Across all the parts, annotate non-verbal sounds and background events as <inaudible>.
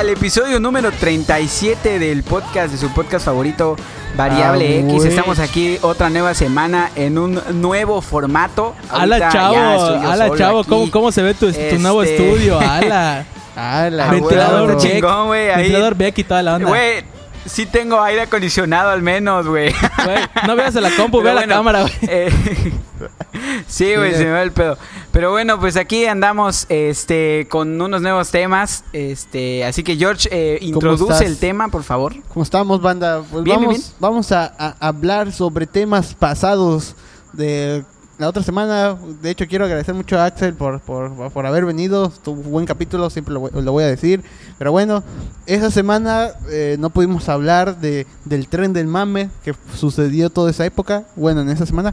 Al episodio número 37 del podcast de su podcast favorito, Variable Ah, X. Estamos aquí otra nueva semana en un nuevo formato. Ala, chavo, ala, chavo. ¿cómo, ¿cómo se ve tu, tu nuevo Este- estudio? <laughs> Ala. Ala, Ah, ventilador Beck. chingón, güey, ahí. Ventilador Beck y toda la onda. Güey, sí tengo aire acondicionado al menos, güey. No veas a la compu, <laughs> ve la cámara, güey. eh, <laughs> sí, güey, Sí, se me va el pedo. Pero bueno, pues aquí andamos este con unos nuevos temas. Este, así que George, eh, introduce el tema, por favor. ¿Cómo estamos, banda? Pues Bien, vamos, bien. vamos a, a hablar sobre temas pasados de la otra semana. De hecho, quiero agradecer mucho a Axel por, por, por haber venido. Tuvo un buen capítulo, siempre lo, lo voy a decir. Pero bueno, esa semana eh, no pudimos hablar de, del tren del mame que sucedió toda esa época. Bueno, en esa semana.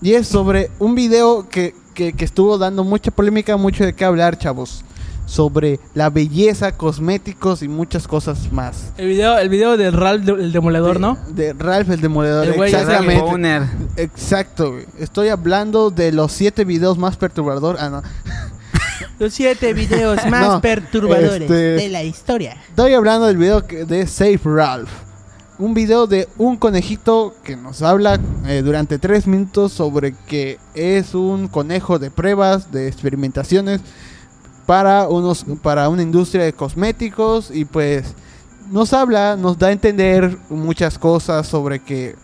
Y es sobre un video que, que, que estuvo dando mucha polémica, mucho de qué hablar, chavos. Sobre la belleza, cosméticos y muchas cosas más. El video, el video de Ralph, el demoledor, ¿no? De Ralph el Demoledor, El güey, exactamente. Exacto, güey. Estoy hablando de los siete videos más perturbadores. Ah, no. <laughs> Los siete videos <laughs> más No, perturbadores este- de la historia. Estoy hablando del video de Save Ralph. Un video de un conejito que nos habla eh, durante tres minutos sobre que es un conejo de pruebas, de experimentaciones para unos para una industria de cosméticos y pues nos habla, nos da a entender muchas cosas sobre que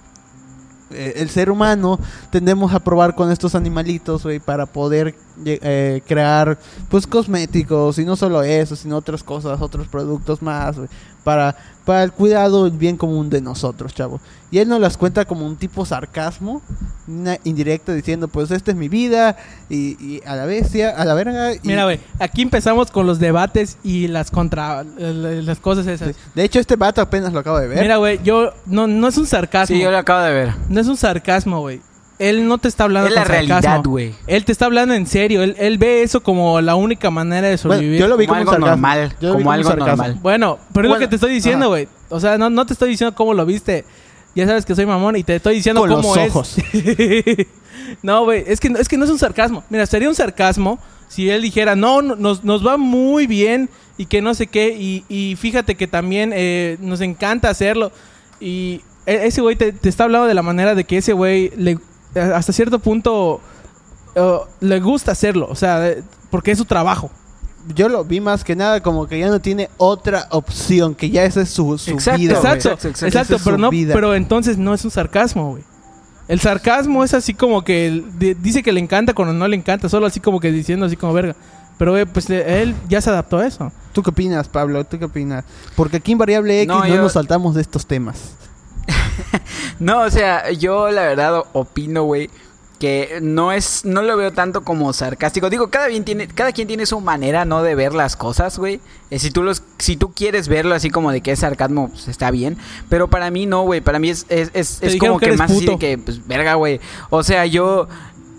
eh, el ser humano tendemos a probar con estos animalitos, güey, para poder eh, crear, pues, cosméticos y no solo eso, sino otras cosas, otros productos más, güey, para, para el cuidado y el bien común de nosotros, chavo. Y él nos las cuenta como un tipo sarcasmo, una indirecta diciendo, pues, esta es mi vida y, y a la bestia, a la verga. y- Mira, güey, aquí empezamos con los debates y las contra... eh, las cosas esas. De hecho, este vato apenas lo acabo de ver. Mira, güey, yo... No, no es un sarcasmo. Sí, yo lo acabo de ver. No es un sarcasmo, güey. Él no te está hablando Es la realidad, güey. Él te está hablando en serio. Él, él ve eso como la única manera de Bueno, sobrevivir. yo lo vi Como como, algo normal, Yo como algo sarcasmo. normal. Bueno, pero es Bueno, lo que te estoy diciendo, güey. O sea, no, no te estoy diciendo cómo lo viste. Ya sabes que soy mamón y te estoy diciendo Con los cómo es. ojos. <laughs> no, güey, es que, es que no es un sarcasmo. Mira, sería un sarcasmo si él dijera, no, no, nos, nos va muy bien y que no sé qué. Y, y fíjate que también eh, nos encanta hacerlo. Y e- ese güey te, te está hablando de la manera de que ese güey le- hasta cierto punto eh, le gusta hacerlo. O sea, porque es su trabajo. Yo lo vi más que nada como que ya no tiene otra opción, que ya esa es su, su Exacto, vida. Exacto, exacto, exacto, exacto. Esa es pero no, vida. pero entonces no es un sarcasmo, güey. El sarcasmo es así como que de- dice que le encanta cuando no le encanta, solo así como que diciendo así como verga. Pero eh, pues eh, él ya se adaptó a eso. ¿Tú qué opinas, Pablo? ¿Tú qué opinas? Porque aquí en Variable X No, no, yo- nos saltamos de estos temas. <laughs> No, o sea, yo la verdad opino, güey, que no es, no lo veo tanto como sarcástico. Digo, cada quien tiene, cada quien tiene su manera, ¿no? De ver las cosas, güey. Eh, si tú los, si tú quieres verlo así como de que es sarcasmo, pues está bien. Pero para mí no, güey. Para mí es, es, es, como que más así de puto. que, pues, verga, güey. O sea, yo,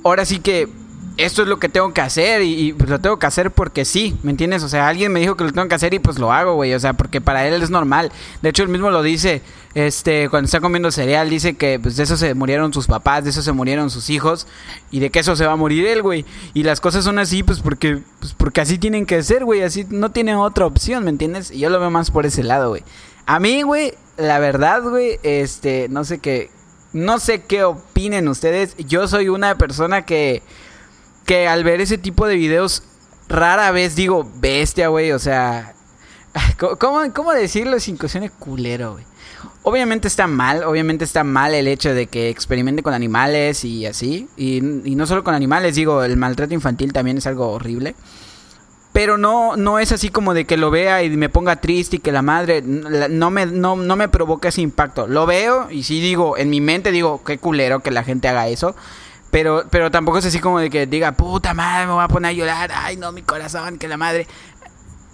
ahora sí que esto es lo que tengo que hacer y, pues lo tengo que hacer porque sí, ¿me entiendes? O sea, alguien me dijo que lo tengo que hacer y pues lo hago, güey. O sea, porque para él es normal. De hecho, él mismo lo dice, este, cuando está comiendo cereal, dice que pues de eso se murieron sus papás, de eso se murieron sus hijos y de que eso se va a morir él, güey. Y las cosas son así, pues porque, pues porque así tienen que ser, güey. Así no tienen otra opción, ¿me entiendes? Y yo lo veo más por ese lado, güey. A mí, güey, la verdad, güey, este, no sé qué, no sé qué opinen ustedes. Yo soy una persona que que al ver ese tipo de videos rara vez digo bestia, güey, o sea, <laughs> ¿cómo- ¿cómo, decirlo sin que suene culero, güey? Obviamente está mal, obviamente está mal el hecho de que experimente con animales y así, y, y no solo con animales, digo, el maltrato infantil también es algo horrible. Pero no, no es así como de que lo vea y me ponga triste y que la madre no me, no, no me provoca ese impacto. Lo veo y sí digo, en mi mente digo, qué culero que la gente haga eso. Pero, pero tampoco es así como de que diga, puta madre, me voy a poner a llorar. Ay, no, mi corazón, que la madre.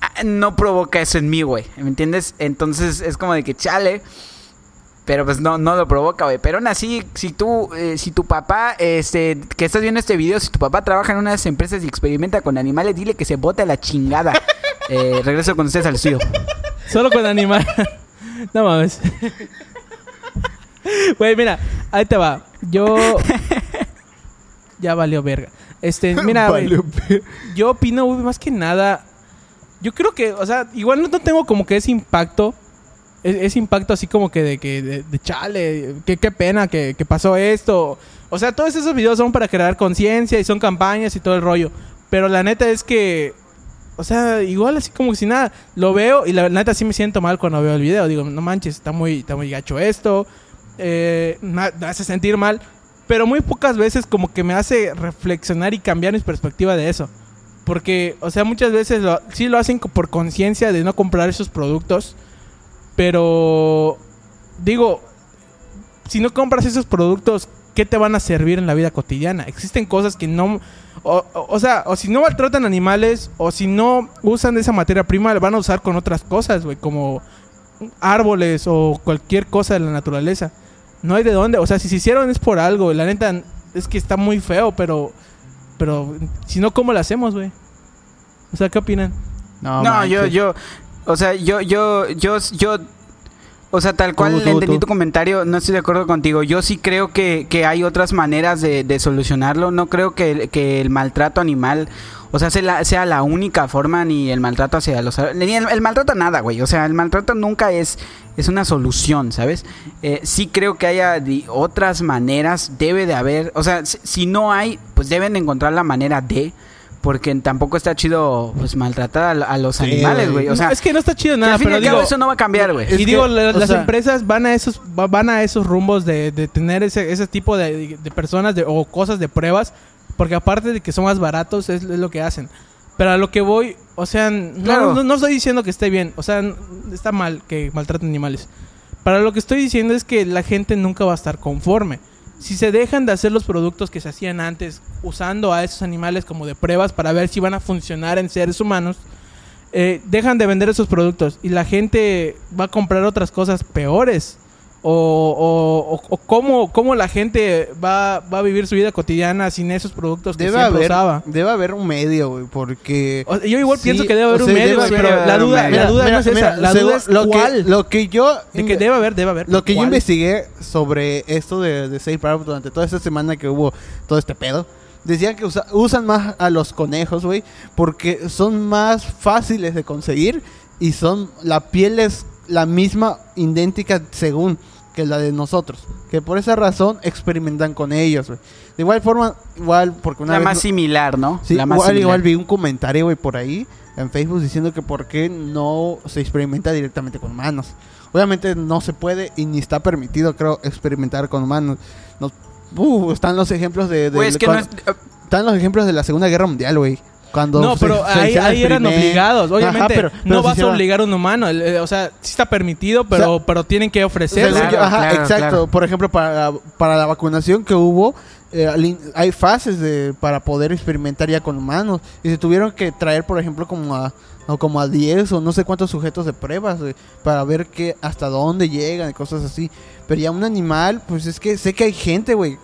Ah, No provoca eso en mí, güey. ¿Me entiendes? Entonces es como de que chale. Pero pues no, no lo provoca, güey. Pero aún así, si tú, eh, si tu papá, este, que estás viendo este video, si tu papá trabaja en una de esas empresas y experimenta con animales, dile que se bote a la chingada. <laughs> Eh, regreso con ustedes al estudio. Solo con animal. no mames. <laughs> Güey, mira, ahí te va. Yo. Ya valió verga. Este, <laughs> mira, pe- Yo opino, güey, más que nada. Yo creo que, o sea, igual no, tengo como que ese impacto. e- Ese impacto así como que de que, de, de chale, qué, qué pena que, que pasó esto. O sea, todos esos videos son para crear conciencia y son campañas y todo el rollo. Pero la neta es que, o sea, igual así como que si nada, lo veo y la neta sí me siento mal cuando veo el video. Digo, no manches, está muy, está muy gacho esto. eh, me hace sentir mal. Pero muy pocas veces como que me hace reflexionar y cambiar mi perspectiva de eso. Porque, o sea, muchas veces sí lo hacen por conciencia de no comprar esos productos. Pero, digo, si no compras esos productos, ¿qué te van a servir en la vida cotidiana? Existen cosas que no... O, o- o sea, o si no maltratan animales, o si no usan esa materia prima, la van a usar con otras cosas, güey, como árboles o cualquier cosa de la naturaleza. No hay de dónde, o sea, si se hicieron es por algo, la neta es que está muy feo, pero... Pero, si no, ¿cómo lo hacemos, güey? O sea, ¿qué opinan? No, manches. yo, yo, o sea, yo, yo, yo, yo, o sea, tal cual Tú, entendí tú. tu comentario, no estoy de acuerdo contigo. Yo sí creo que, que hay otras maneras de, de solucionarlo. No creo que, el- que el maltrato animal, o sea, sea la, sea la única forma ni el maltrato hacia los... Ni el, el maltrato nada, güey. O sea, el maltrato nunca es, es una solución, ¿sabes? Eh, sí creo que haya otras maneras, debe de haber, o sea, si, si no hay, pues deben de encontrar la manera de... Porque tampoco está chido pues maltratar a, a los Sí, animales, güey. O sea, es que no está chido nada, al fin y pero cabo digo, eso no va a cambiar, güey. Y digo, la- las sea- empresas van a esos va- van a esos rumbos de, de tener ese, ese tipo de, de personas de, o cosas de pruebas, porque aparte de que son más baratos, es, es lo que hacen. Pero a lo que voy, o sea, no, Claro. no, no estoy diciendo que esté bien, o sea, está mal que maltraten animales. Para lo que estoy diciendo es que la gente nunca va a estar conforme. Si se dejan de hacer los productos que se hacían antes, usando a esos animales como de pruebas para ver si van a funcionar en seres humanos, eh, dejan de vender esos productos y la gente va a comprar otras cosas peores. O, o, cómo, cómo la gente va, va a vivir su vida cotidiana sin esos productos que Debe siempre haber, usaba. debe haber un medio, güey, porque... O- yo igual Sí, pienso que debe haber un sea, medio, güey, haber pero la duda, la duda no es esa, la duda es lo cuál. Que, lo que yo... de que debe haber, debe haber. Lo que yo investigué sobre esto de, de Safe Harbor durante toda esta semana que hubo todo este pedo, decían que usa- usan más a los conejos, güey, porque son más fáciles de conseguir y son la piel es la misma idéntica según que la de nosotros, que por esa razón experimentan con ellos, güey. De igual forma, igual porque una la vez más no- similar, ¿no? Sí, la más igual, similar. igual vi un comentario, güey, por ahí en Facebook diciendo que por qué no se experimenta directamente con humanos. Obviamente no se puede y ni está permitido, creo, experimentar con humanos. No- uh, están los ejemplos de... de- Güey, es que no cuando- es- Están los ejemplos de la Segunda Guerra Mundial, güey. Cuando No, pero se ahí, ahí eran obligados. Obviamente, Ajá, pero- pero no vas a obligar a un humano. eh, O sea, sí está permitido, pero, pero tienen que ofrecer. Según Claro, yo- ajá, claro, exacto. claro. Por ejemplo, para, para la vacunación que hubo, eh, hay fases de, para poder experimentar ya con humanos. Y se tuvieron que traer, por ejemplo, como a, o como a 10 o no sé cuántos sujetos de pruebas güey, para ver que hasta dónde llegan y cosas así. Pero ya un animal, pues es que sé que hay gente, güey,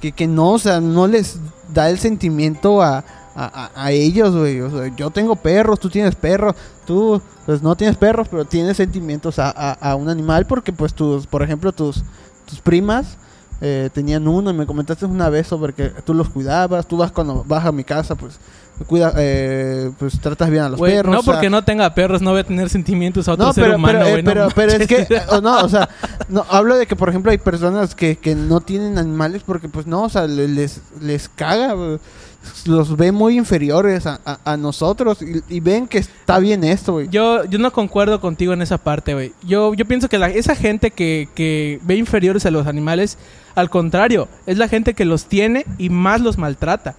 que, que no, o sea, no les da el sentimiento a, a, a- a ellos, güey. O sea, yo tengo perros, tú tienes perros, tú pues no tienes perros, pero tienes sentimientos a, a- un animal porque pues tus, por ejemplo, tus, tus primas eh, tenían uno y me comentaste una vez sobre que tú los cuidabas, tú vas cuando vas a mi casa, pues cuida, eh, pues tratas bien a los perros. no o sea, porque no tenga perros no voy a tener sentimientos a otro no, ser humano, pero, eh, no pero, es que, o no, o sea, <laughs> no, hablo de que, por ejemplo, hay personas que, que no tienen animales porque, pues, no, o sea, le- les, les caga. Los ve muy inferiores a, a- a nosotros y, y ven que está bien esto, güey. Yo, yo no concuerdo contigo en esa parte, güey. Yo, yo pienso que la- esa gente que, que ve inferiores a los animales, al contrario, es la gente que los tiene y más los maltrata.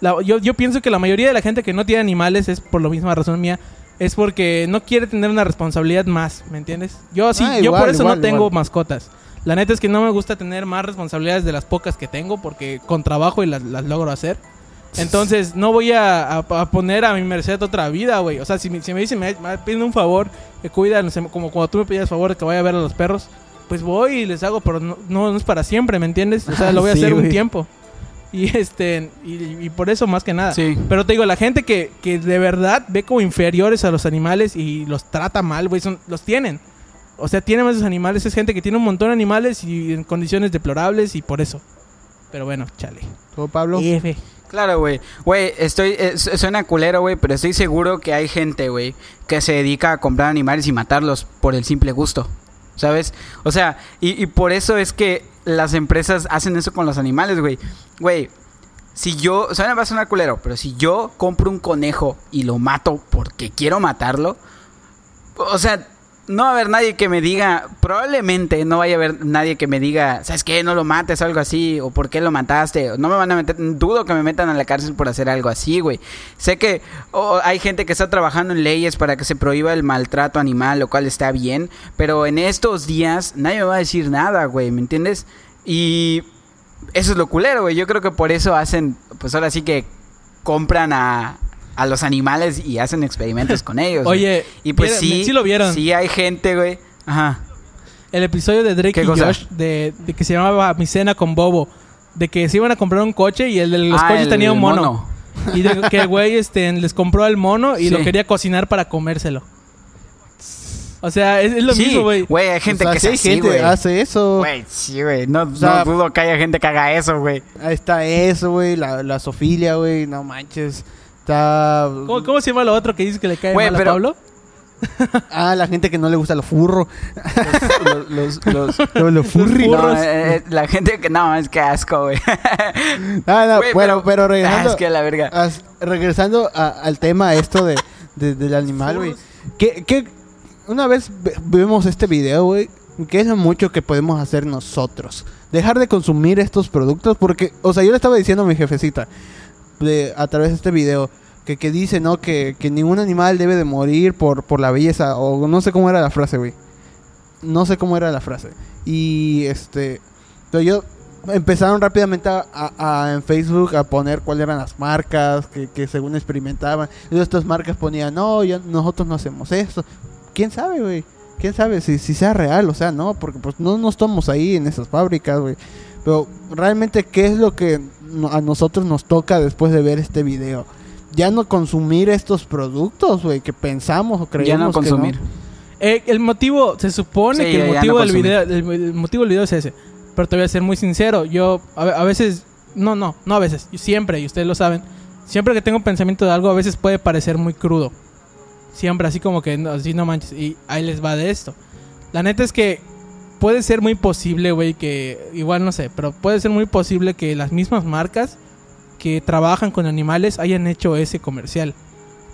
La- yo, yo pienso que la mayoría de la gente que no tiene animales es por la misma razón mía. Es porque no quiere tener una responsabilidad más, ¿me entiendes? Yo sí, Ah, yo igual, por eso igual, no tengo igual. mascotas. La neta es que no me gusta tener más responsabilidades de las pocas que tengo porque con trabajo y las, las logro hacer. Entonces, no voy a, a- a poner a mi merced otra vida, güey. O sea, si me, si me dicen, me, me piden un favor, que cuida, no sé, como cuando tú me pides favor de que vaya a ver a los perros, pues voy y les hago, pero no, no, no es para siempre, ¿me entiendes? O sea, lo voy a <laughs> Sí, hacer un tiempo. Y este, y, y por eso más que nada. Sí. Pero te digo, la gente que, que de verdad ve como inferiores a los animales y los trata mal, güey, son, los tienen. O sea, tienen esos animales, es gente que tiene un montón de animales y en condiciones deplorables y por eso. Pero bueno, chale. ¿Tú, Pablo? F. Claro, güey. Güey, estoy. eh, su- suena culero, güey, pero estoy seguro que hay gente, güey, que se dedica a comprar animales y matarlos por el simple gusto. ¿Sabes? O sea, y, por eso es que las empresas hacen eso con los animales, güey. Güey, si yo. Me va a sonar culero, pero si yo compro un conejo y lo mato porque quiero matarlo. O sea, no va a haber nadie que me diga, probablemente no vaya a haber nadie que me diga, ¿sabes qué? No lo mates, algo así, o ¿por qué lo mataste? No me van a meter, dudo que me metan a la cárcel por hacer algo así, güey. Sé que hay gente que está trabajando en leyes para que se prohíba el maltrato animal, lo cual está bien, pero en estos días nadie me va a decir nada, güey, ¿me entiendes? Y eso es lo culero, güey. Yo creo que por eso hacen, pues ahora sí que compran a, a los animales y hacen experimentos con ellos. güey. Oye, y pues ¿vieron- sí, sí lo vieron? Sí hay gente, güey. Ajá. El episodio de Drake ¿Qué y cosa? Josh de, de que se llamaba Mi cena con Bobo. De que se iban a comprar un coche y el de los Ah, coches el tenía un mono. <laughs> Y de que el güey este, les compró el mono y lo quería cocinar para comérselo. O sea, es, es lo sí, mismo, güey. Güey, hay gente O sea, que sí es hay así, gente güey. que hace eso. Güey, sí, güey. No, sea, no dudo que haya gente que haga eso, güey. Ahí está eso, güey. La, la sofilia, güey. No manches. Está. ¿Cómo, cómo se llama lo otro que dice que le cae Güey, mal pero- a Pablo? <laughs> Ah, la gente que no le gusta lo furro. <laughs> Los, los, los- furry. no, Furros. eh, eh, la gente que no, es que asco, güey. Ah, no, Güey, pero, pero Ah, regresando. es que la verga. as- regresando a- al tema esto de, de- del animal, güey. ¿Qué, qué- una vez ve- vemos este video, güey. ¿Qué es lo mucho que podemos hacer nosotros? Dejar de consumir estos productos porque, o sea, yo le estaba diciendo a mi jefecita de, a través de este video que, que dice, ¿no? Que, que ningún animal debe de morir por, por la belleza o no sé cómo era la frase, güey. No sé cómo era la frase. Y este, pero yo empezaron rápidamente a, a- en Facebook a poner cuáles eran las marcas que, que según experimentaban. Y estas marcas ponían, no, ya nosotros no hacemos esto. ¿Quién sabe, güey? ¿Quién sabe si, si sea real? O sea, no, porque pues no, no estamos ahí en esas fábricas, güey. Pero realmente, ¿qué es lo que a nosotros nos toca después de ver este video? Ya no consumir estos productos, güey, que pensamos o creemos Ya no que consumir. Eh, el motivo, se supone Sí, que el motivo no del video, el, el motivo del video es ese. Pero te voy a ser muy sincero, yo a, a veces, no, no, no a veces, siempre, y ustedes lo saben, siempre que tengo pensamiento de algo, a veces puede parecer muy crudo. Siempre así como que, no, así no manches, y ahí les va de esto. La neta es que puede ser muy posible, güey, que, igual no sé, pero puede ser muy posible que las mismas marcas que trabajan con animales hayan hecho ese comercial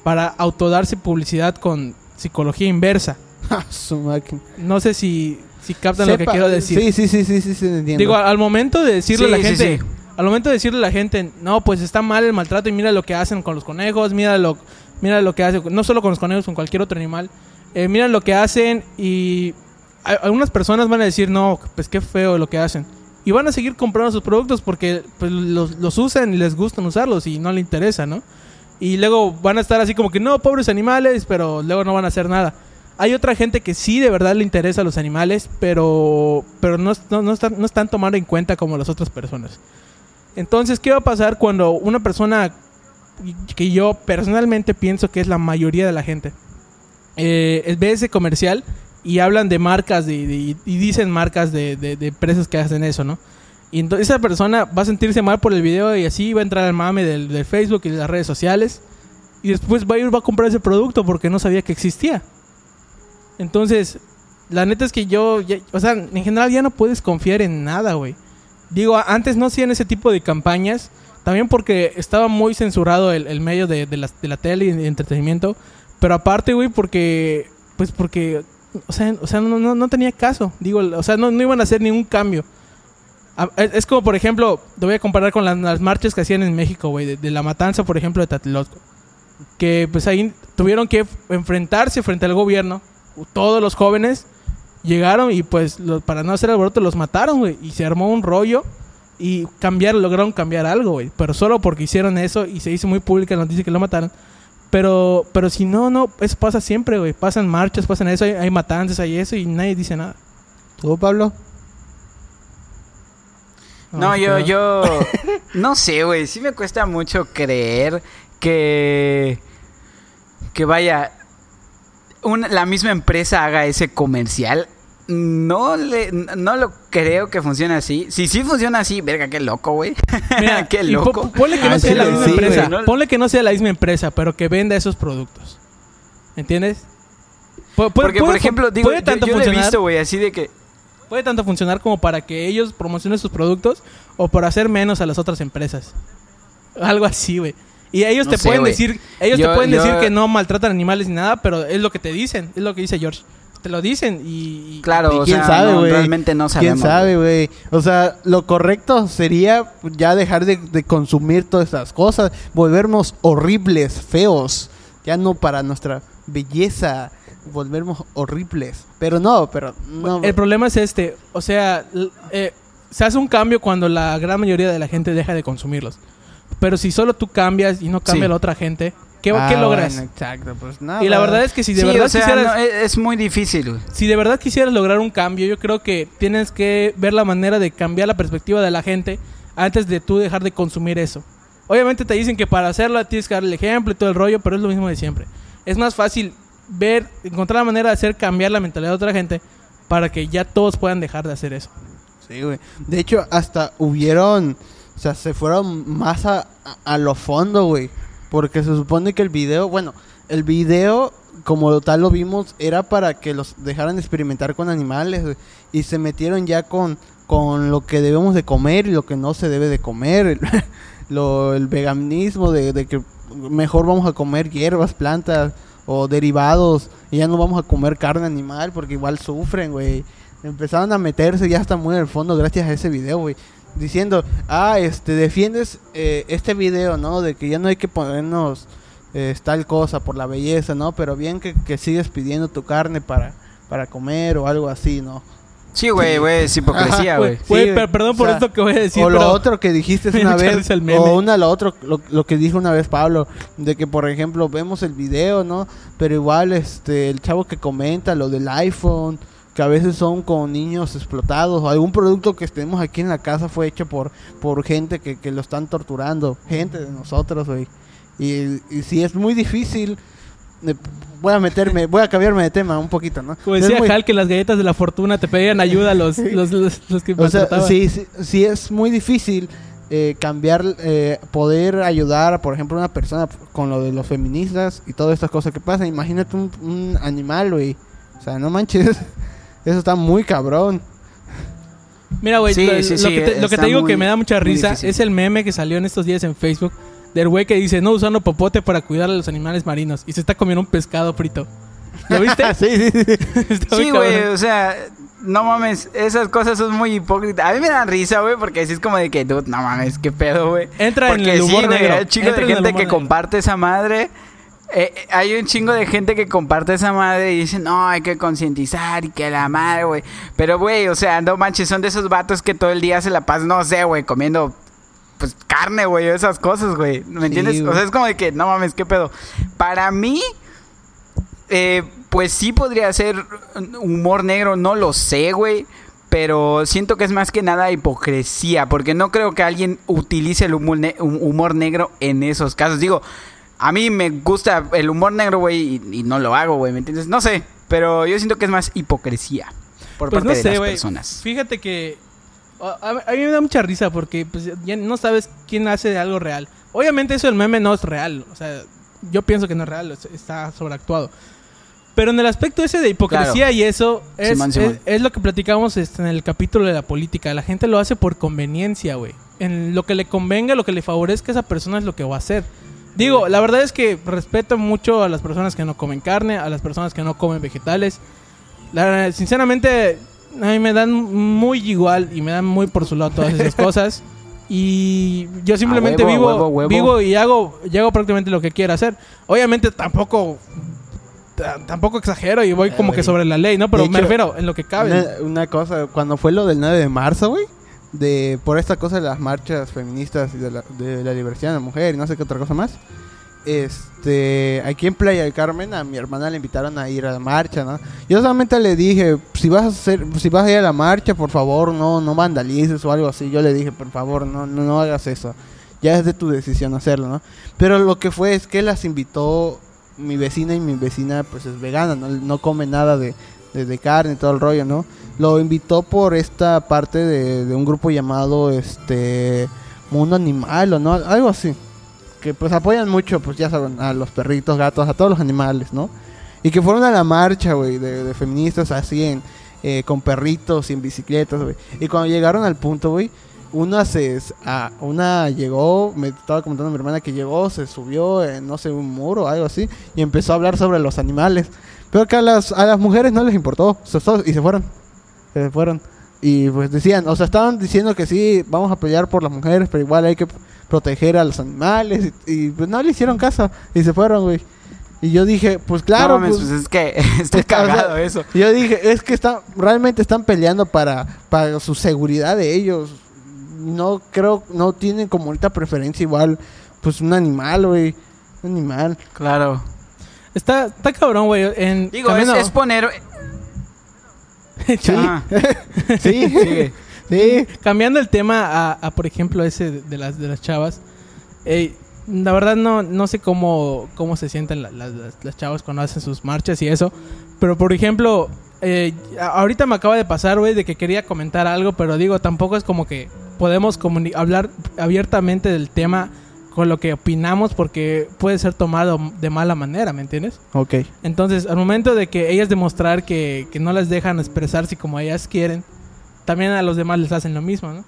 para autodarse publicidad con psicología inversa. <laughs> Su máquina. No sé si, si captan lo que quiero decir. Sí, sí, sí, sí, sí, sí, entiendo. Digo, al momento de decirle a la gente, sí. al momento de decirle a la gente, no, pues está mal el maltrato y mira lo que hacen con los conejos, mira lo, mira lo que hacen, no solo con los conejos, con cualquier otro animal, eh, mira lo que hacen y algunas personas van a decir, no, pues qué feo lo que hacen. Y van a seguir comprando sus productos porque pues, los, los usan y les gustan usarlos y no le interesa, ¿no? Y luego van a estar así como que, no, pobres animales, pero luego no van a hacer nada. Hay otra gente que sí de verdad le interesa a los animales, pero, pero no, no, no están, no están tomando en cuenta como las otras personas. Entonces, ¿qué va a pasar cuando una persona que yo personalmente pienso que es la mayoría de la gente eh, ve ese comercial y hablan de marcas de, de- y dicen marcas de, de, empresas que hacen eso, ¿no? Y entonces esa persona va a sentirse mal por el video y así va a entrar al mame del, del Facebook y de las redes sociales y después va a ir va a comprar ese producto porque no sabía que existía. Entonces, la neta es que yo, ya- o sea, en general ya no puedes confiar en nada, güey. Digo, antes no hacían ese tipo de campañas, también porque estaba muy censurado el, el medio de, de la, de la tele y de entretenimiento, pero aparte, güey, porque, pues porque, o sea, o sea no, no, no tenía caso, digo, o sea, no, no iban a hacer ningún cambio. Es como, por ejemplo, te voy a comparar con las, marchas que hacían en México, güey, de, la matanza, por ejemplo, de Tatlotco. Que pues ahí tuvieron que enfrentarse frente al gobierno. Todos los jóvenes llegaron y pues para no hacer alboroto los mataron, güey. Y se armó un rollo y cambiar, lograron cambiar algo, güey. Pero solo porque hicieron eso y se hizo muy pública la noticia que lo mataron. Pero, pero si no, no, eso pasa siempre, güey. Pasan marchas, pasan eso, hay, hay matanzas, hay eso y nadie dice nada. ¿Tú, Pablo? No, yo, yo. <laughs> No sé, güey. Sí me cuesta mucho creer que. Que vaya. una- la misma empresa haga ese comercial. No le, no lo creo que funcione así. Si sí funciona así, verga, qué loco, güey. <laughs> Mira, qué loco. po- ponle que Ah, no sea sí, la misma sí, empresa. Ponle que no sea la misma empresa, pero que venda esos productos. ¿Entiendes? Pu- Porque, por ejemplo, digo, puede tanto yo lo he funcionar, visto, güey, así de que... puede tanto funcionar como para que ellos promocionen sus productos o por hacer menos a las otras empresas. Algo así, güey. Y ellos No te sé, pueden decir, ellos Yo- te pueden decir que no maltratan animales ni nada, pero es lo que te dicen, es lo que dice George. Te lo dicen y, y- Claro, o ¿Quién sea, sabe, no, realmente no sabemos. ¿Quién sabe, güey? O sea, lo correcto sería ya dejar de, de consumir todas estas cosas, volvernos horribles, feos, ya no para nuestra belleza, volvernos horribles. Pero no, pero no. El problema es este, o sea, eh, se hace un cambio cuando la gran mayoría de la gente deja de consumirlos. Pero si solo tú cambias y no cambia Sí. la otra gente, ¿qué, Ah, qué logras? bueno, exacto, pues nada. Y la verdad es que si de Sí, verdad o sea, quisieras, no, es, muy difícil, si de verdad quisieras lograr un cambio, yo creo que tienes que ver la manera de cambiar la perspectiva de la gente antes de tú dejar de consumir eso. Obviamente te dicen que para hacerlo tienes que dar el ejemplo y todo el rollo, pero es lo mismo de siempre. Es más fácil ver, encontrar la manera de hacer cambiar la mentalidad de otra gente para que ya todos puedan dejar de hacer eso. Sí, güey. De hecho, hasta hubieron. O sea, se fueron más a, a, a lo fondo, güey. Porque se supone que el video. Bueno, el video, como tal lo vimos, era para que los dejaran experimentar con animales. Y se metieron ya con, con lo que debemos de comer y lo que no se debe de comer. El, <laughs> lo, el veganismo, de, de que mejor vamos a comer hierbas, plantas o derivados. Y ya no vamos a comer carne animal porque igual sufren, güey. Empezaron a meterse ya hasta muy en el fondo gracias a ese video, güey. Diciendo, ah, este, defiendes eh, este video, ¿no? De que ya no hay que ponernos eh, tal cosa por la belleza, ¿no? Pero bien que, que sigues pidiendo tu carne para, para comer o algo así, ¿no? Sí, güey, güey, es hipocresía, güey. Sí, perdón por O sea, esto que voy a decir, o lo pero otro que dijiste <laughs> una vez, risa el meme. o una lo otro, lo, lo que dijo una vez Pablo, de que por ejemplo vemos el video, ¿no? Pero igual este el chavo que comenta lo del iPhone, que a veces son con niños explotados, o algún producto que tenemos aquí en la casa fue hecho por por gente que, que lo están torturando, gente de nosotros, güey. Y, y sí es muy difícil eh, voy a meterme, voy a cambiarme de tema un poquito, ¿no? como decía muy- Hal que las galletas de la fortuna te pedían ayuda a los, <laughs> los, los, los que O sea, sí, sí, sí es muy difícil eh, cambiar, eh, poder ayudar, por ejemplo, a una persona con lo de los feministas y todas estas cosas que pasan. Imagínate un, un animal, güey. O sea, no manches. <laughs> Eso está muy cabrón. Mira, güey, Sí, lo, sí, lo sí, que te, lo que te digo muy- que me da mucha risa es el meme que salió en estos días en Facebook del güey que dice, no usando popote para cuidar a los animales marinos. Y se está comiendo un pescado frito. ¿Lo viste? <laughs> sí, sí, sí. <laughs> Güey, o sea, no mames, esas cosas son muy hipócritas. A mí me dan risa, güey, porque así es como de que, dude, no mames, qué pedo, güey. Entra en el humor sí, negro. hay un chingo Entra de gente que negro. comparte esa madre. Eh, eh, hay un chingo de gente que comparte esa madre y dice, no, hay que concientizar y que la madre, güey. Pero, güey, o sea, no manches, son de esos vatos que todo el día se la pasan, no sé, güey, comiendo, pues, carne, güey, o esas cosas, güey. ¿Me Sí, entiendes? O sea, es como de que, no mames, qué pedo. Para mí, eh, pues sí podría ser humor negro, no lo sé, güey. Pero siento que es más que nada hipocresía, porque no creo que alguien utilice el humor, ne- humor negro en esos casos. Digo, a mí me gusta el humor negro, güey, y, y no lo hago, güey, ¿me entiendes? No sé, pero yo siento que es más hipocresía por Pues parte no de sé, las güey. personas. Fíjate que a, mí me da mucha risa porque pues, ya no sabes quién hace algo real. Obviamente eso el meme no es real. O sea, yo pienso que no es real, es- está sobreactuado. Pero en el aspecto ese de hipocresía Claro. y eso es, Simón, Simón. es- es lo que platicamos este, en el capítulo de la política. La gente lo hace por conveniencia, güey. En lo que le convenga, lo que le favorezca a esa persona es lo que va a hacer. Digo, la verdad es que respeto mucho a las personas que no comen carne, a las personas que no comen vegetales. La- sinceramente, a mí me dan muy igual y me dan muy por su lado todas esas <laughs> cosas. Y yo simplemente huevo, vivo, huevo, huevo. vivo y hago, y hago prácticamente lo que quiera hacer. Obviamente tampoco, ta- tampoco exagero y voy como Eh, que sobre la ley, ¿no? Pero de me hecho, refiero en lo que cabe. Una, una cosa, cuando fue lo del 9 de marzo, güey, de por esta cosa de las marchas feministas y de la, de la liberación de la mujer y no sé qué otra cosa más. Este, aquí en Playa del Carmen a mi hermana le invitaron a ir a la marcha, ¿no? Yo solamente le dije, si vas a hacer, si vas a ir a la marcha, por favor, no no vandalices o algo así. Yo le dije, por favor, no no, no hagas eso. Ya es de tu decisión hacerlo, ¿no? Pero lo que fue es que las invitó mi vecina y mi vecina pues es vegana, no, no come nada de, de, carne y todo el rollo, ¿no? Lo invitó por esta parte de, un grupo llamado este Mundo Animal no, algo así. Que pues apoyan mucho, pues ya saben, a los perritos, gatos, a todos los animales, ¿no? Y que fueron a la marcha, güey, de, feministas así en, eh, con perritos y en bicicletas, güey. Y cuando llegaron al punto, güey, una se a, una llegó, me estaba comentando mi hermana que llegó, se subió en no sé un muro o algo así y empezó a hablar sobre los animales. Pero que a las, a las mujeres no les importó, se- y se fueron. Se fueron. Y pues decían, o sea, estaban diciendo que sí, vamos a pelear por las mujeres, pero igual hay que proteger a los animales. Y, y, pues no le hicieron caso y se fueron, güey. Y yo dije, pues claro, no mames, pues, pues es que <laughs> está Está- <laughs> o sea, cagado eso. yo dije, es que están, realmente están peleando para, para su seguridad de ellos. No creo, no tienen como ahorita preferencia igual, pues un animal, güey. Un animal. Claro. Está, está cabrón, güey. En, Digo, es, cambiando- es poner... <laughs> Sí, Ah, sí, <laughs> sí. Cambiando el tema a, a, por ejemplo, ese de, de las, de las chavas. eh, la verdad no, no sé cómo, cómo se sienten la- las, las- las chavas cuando hacen sus marchas y eso. Pero, por ejemplo, eh, ahorita me acaba de pasar, güey, de que quería comentar algo, pero digo, tampoco es como que podemos comuni- hablar abiertamente del tema con lo que opinamos porque puede ser tomado de mala manera, ¿me entiendes? Ok. Entonces, al momento de que ellas demostrar que, que no las dejan expresarse como ellas quieren, también a los demás les hacen lo mismo, ¿no?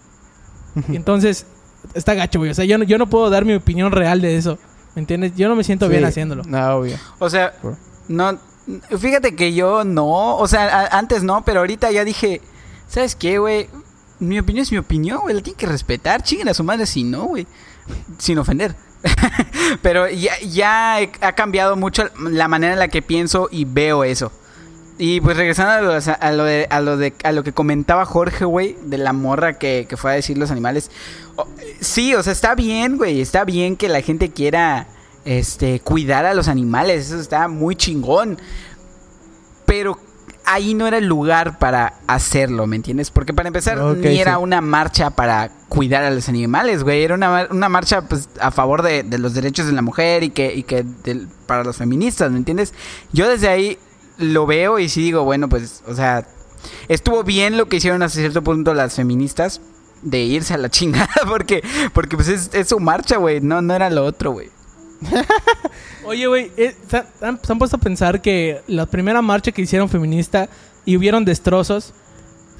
Entonces, está gacho, güey. O sea, yo no, yo no puedo dar mi opinión real de eso. ¿Me entiendes? Yo no me siento bien haciéndolo. No, obvio. O sea, no... Fíjate que yo no... O sea, a- antes no, pero ahorita ya dije... ¿Sabes qué, güey? Mi opinión es mi opinión, güey. La tienen que respetar. Chinguen a su madre si no, güey. Sin ofender. <laughs> pero ya, ya ha cambiado mucho la manera en la que pienso y veo eso. Y pues regresando a lo, de, a lo de a lo que comentaba Jorge, güey, de la morra que, que fue a decir los animales. Sí, o sea, está bien, güey, está bien que la gente quiera este cuidar a los animales, eso está muy chingón. Pero ahí no era el lugar para hacerlo, ¿me entiendes? Porque para empezar, ni era sí. una marcha para cuidar a los animales, güey. Era una, una marcha pues, a favor de, de los derechos de la mujer y que, y que para los feministas, ¿me entiendes? Yo desde ahí lo veo y sí digo, bueno, pues, o sea, estuvo bien lo que hicieron hasta cierto punto las feministas de irse a la <laughs> chingada porque, porque pues es, es su marcha, güey. No, no era lo otro, güey. <laughs> Oye, güey, eh, ¿se han, se han puesto a pensar que la primera marcha que hicieron feminista y hubieron destrozos?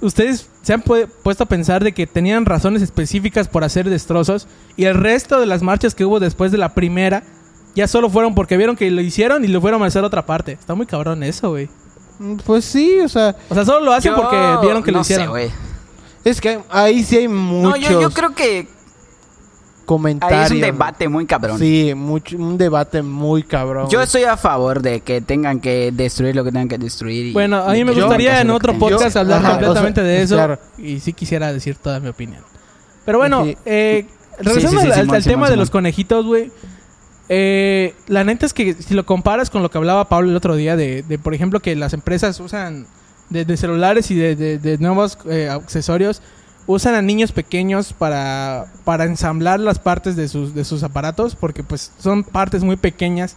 ¿Ustedes se han pu- puesto a pensar de que tenían razones específicas por hacer destrozos y el resto de las marchas que hubo después de la primera ya solo fueron porque vieron que lo hicieron y lo fueron a hacer a otra parte? Está muy cabrón eso, güey. Mm, Pues sí, o sea, O sea, solo lo hacen Yo porque vieron que no lo hicieron. Sé, es que ahí sí hay no, muchos yo, yo creo que comentarios. ahí es un debate muy cabrón. Sí, mucho, un debate muy cabrón. Yo estoy a favor de que tengan que destruir lo que tengan que destruir. y- Bueno, a y mí me gustaría en otro podcast Yo- hablar ajá, completamente o sea, de eso claro. y sí quisiera decir toda mi opinión. Pero bueno, Sí. eh, regresando sí, sí, al, al- Simón, al tema Simón, de los conejitos, güey. eh, la neta es que si lo comparas con lo que hablaba Pablo el otro día de, de, por ejemplo, que las empresas usan de, de celulares y de, de- de nuevos eh, accesorios, usan a niños pequeños para, para ensamblar las partes de sus, de sus aparatos, porque pues son partes muy pequeñas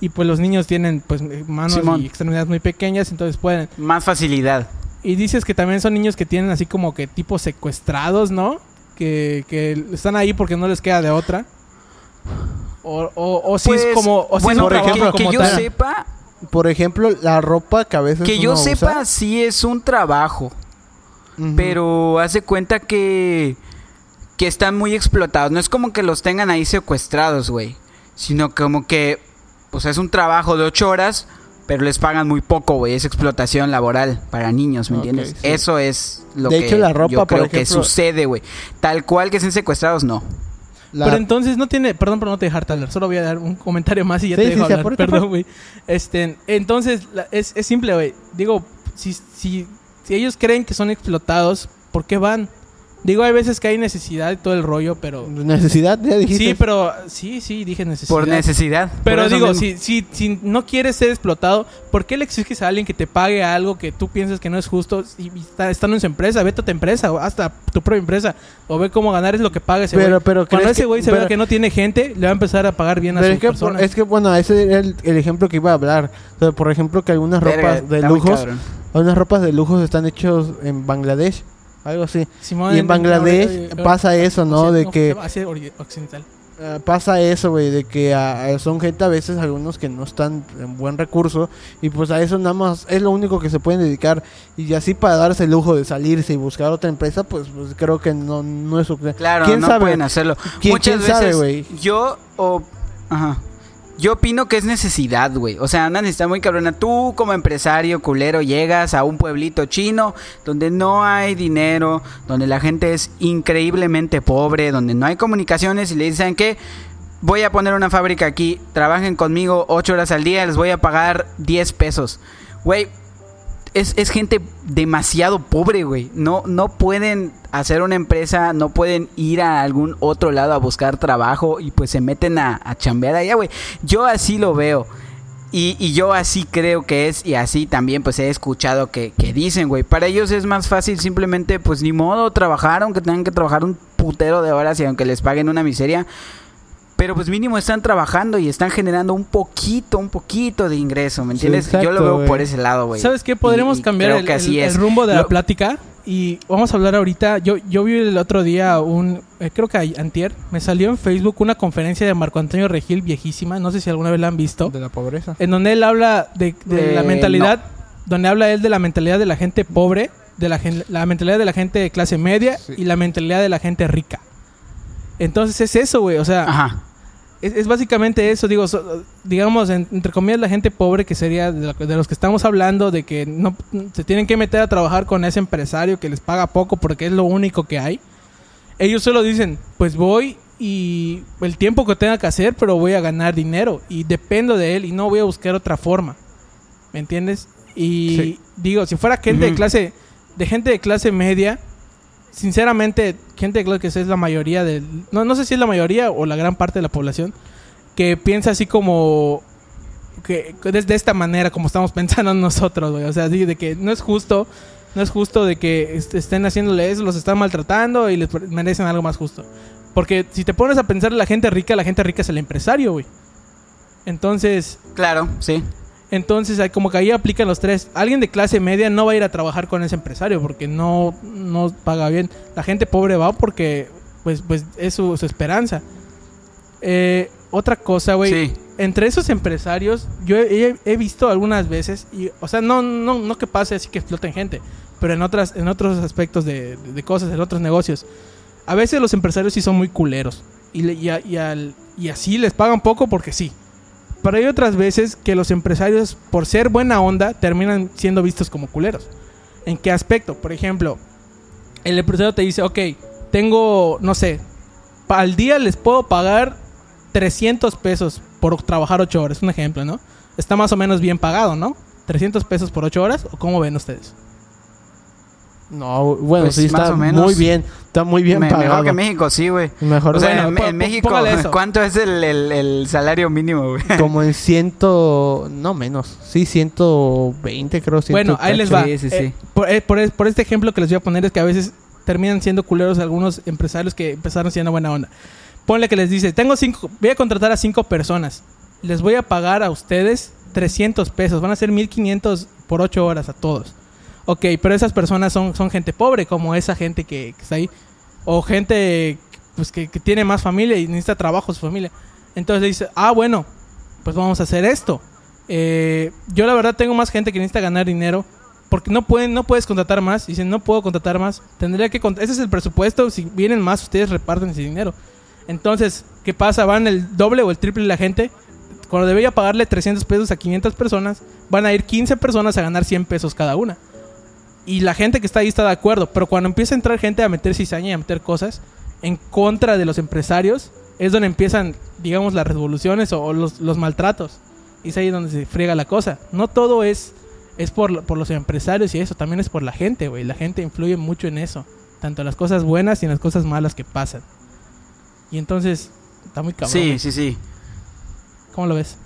y pues los niños tienen pues manos Simón. y extremidades muy pequeñas, entonces pueden Más facilidad. y dices que también son niños que tienen así como que tipo secuestrados, ¿no? Que, que están ahí porque no les queda de otra. O, o, o si es Pues, como... O si bueno, es un por ejemplo, que, que yo tal. sepa, Por ejemplo, la ropa que a veces que yo uno usa. sepa, sí es un trabajo. Pero hace cuenta que que están muy explotados. No es como que los tengan ahí secuestrados, güey. Sino como que, pues es un trabajo de ocho horas, pero les pagan muy poco, güey. Es explotación laboral para niños, ¿me entiendes? sí. Eso es lo De que hecho, la ropa, yo por creo que sucede, güey. Tal cual que estén secuestrados, no. La- Pero entonces no tiene... Perdón por no te dejar hablar. Solo voy a dar un comentario más y ya Sí, te dejo sí, hablar. apúrate, Perdón, güey. Este, entonces, la- es, es simple, güey. Digo, si, si, si ellos creen que son explotados, ¿por qué van? Digo, hay veces que hay necesidad y todo el rollo, pero... Necesidad, ya dijiste. Sí, pero... Sí, sí, dije necesidad. Por necesidad. Pero Por digo, si, si, si no quieres ser explotado, ¿por qué le exiges a alguien que te pague algo que tú piensas que no es justo y y está estando en su empresa? Vete a tu empresa o hasta tu propia empresa o ve cómo ganar es lo que paga ese güey. Pero- pero Cuando ¿crees ese que- güey se pero- vea que no tiene gente, le va a empezar a pagar bien a Pero su es que, por- es que, bueno, ese era el, el ejemplo que iba a hablar. O sea, por ejemplo, que algunas Verga, ropas de lujos cabrón. Unas ropas de lujo están hechos en Bangladesh, algo así. Simón, Y en Bangladesh pasa eso, ¿no? De que- occidental. Ah, pasa eso, güey, de que son gente a veces algunos que no están en buen recurso y pues a eso nada más es lo único que se pueden dedicar y así para darse el lujo de salirse y buscar otra empresa, pues, pues creo que no, no es su... Claro, ¿Quién no sabe? pueden hacerlo. ¿Quién- Muchas quién sabe, veces güey? yo o ajá. Yo opino que es necesidad, güey. O sea, una necesidad muy cabrona. Tú como empresario culero llegas a un pueblito chino donde no hay dinero, donde la gente es increíblemente pobre, donde no hay comunicaciones y le dicen que voy a poner una fábrica aquí, trabajen conmigo ocho horas al día, les voy a pagar 10 pesos. Güey, es, es gente demasiado pobre, güey. No, no pueden hacer una empresa, no pueden ir a algún otro lado a buscar trabajo y pues se meten a, a chambear allá, güey. Yo así lo veo. Y, y yo así creo que es y así también pues he escuchado que, que dicen, güey. Para ellos es más fácil simplemente pues ni modo trabajar, aunque tengan que trabajar un putero de horas y aunque les paguen una miseria. Pero pues mínimo están trabajando y están generando un poquito, un poquito de ingreso, ¿me Sí, entiendes? yo lo veo por ese lado, güey. ¿Sabes qué? Podremos y cambiar el, rumbo de la plática y vamos a hablar ahorita. Yo, yo vi el otro día un, eh, creo que a- antier, me salió en Facebook una conferencia de Marco Antonio Regil viejísima, no sé si alguna vez la han visto, De la pobreza. en donde él habla de, de la Eh, mentalidad, donde habla él de la mentalidad de la gente pobre, de la, la mentalidad de la gente de clase media Sí. y la mentalidad de la gente rica. Entonces es eso, güey, o sea, Ajá. Es, es básicamente eso, digo, so- digamos, en- entre comillas, la gente pobre que sería de, los que estamos hablando, de que no se tienen que meter a trabajar con ese empresario que les paga poco porque es lo único que hay. Ellos solo dicen, pues voy y el tiempo que tenga que hacer, pero voy a ganar dinero y dependo de él y no voy a buscar otra forma. ¿Me entiendes? Y Sí. digo, si fuera gente de clase, de gente de clase media, sinceramente, gente de clase que es la mayoría del... No, no sé si es la mayoría o la gran parte de la población que piensa así como... Que, de, de esta manera, como estamos <laughs> pensando nosotros, güey. O sea, de que no es justo, no es justo de que est- estén haciéndole eso, los están maltratando y les merecen algo más justo. Porque si te pones a pensar en la gente rica, la gente rica es el empresario, güey. Entonces, Claro, sí. Entonces, como que ahí aplican los tres. Alguien de clase media no va a ir a trabajar con ese empresario porque no, no paga bien. La gente pobre va porque pues, pues es su, su esperanza. Eh, otra cosa, güey. Sí. Entre esos empresarios, yo he, he- he visto algunas veces, y, o sea, no, no, no que pase así que exploten gente, pero en, otras, en otros aspectos de, de- de cosas, en otros negocios. A veces los empresarios sí son muy culeros. Y, le- y, a- y al- y así les pagan poco porque sí. Pero hay otras veces que los empresarios, por ser buena onda, terminan siendo vistos como culeros. ¿En qué aspecto? Por ejemplo, el empresario te dice, ok, tengo, no sé, al día les puedo pagar 300 pesos por trabajar 8 horas. Un ejemplo, ¿no? Está más o menos bien pagado, ¿no? 300 pesos por 8 horas, ¿o cómo ven ustedes? No, bueno, Pues, sí más está o menos. muy bien, está muy bien Me- pagado. mejor que México, sí, güey. Mejor O sea, Bueno, en, México. <laughs> ¿cuánto es el, el- el salario mínimo, güey? <laughs> como en ciento, no menos, sí, 120 creo. Bueno, ahí les va. Sí, sí, sí. Eh, por, eh, por este ejemplo que les voy a poner es que a veces terminan siendo culeros algunos empresarios que empezaron siendo buena onda. Ponle que les dice, tengo cinco, voy a contratar a cinco personas. Les voy a pagar a ustedes 300 pesos. Van a ser 1500 por 8 horas a todos. Ok, pero esas personas son, son gente pobre, como esa gente que, que está ahí. O gente pues, que, que tiene más familia y necesita trabajo su familia. Entonces le dice, ah, bueno, pues vamos a hacer esto. Eh, yo la verdad tengo más gente que necesita ganar dinero. Porque no pueden, no puedes contratar más. Dicen, no puedo contratar más. Tendría que ese es el presupuesto. Si vienen más, ustedes reparten ese dinero. Entonces, ¿qué pasa? Van el doble o el triple la gente. Cuando debería pagarle 300 pesos a 500 personas, van a ir 15 personas a ganar 100 pesos cada una. Y la gente que está ahí está de acuerdo. Pero cuando empieza a entrar gente a meter cizaña y a meter cosas en contra de los empresarios, es donde empiezan, digamos, las revoluciones o, o los, los maltratos. Y es ahí donde se friega la cosa. No todo es, es por, por los empresarios y eso, también es por la gente, güey. La gente influye mucho en eso. Tanto en las cosas buenas y en las cosas malas que pasan. Y entonces, está muy cabrón. Sí, güey. sí, sí. ¿Cómo lo ves?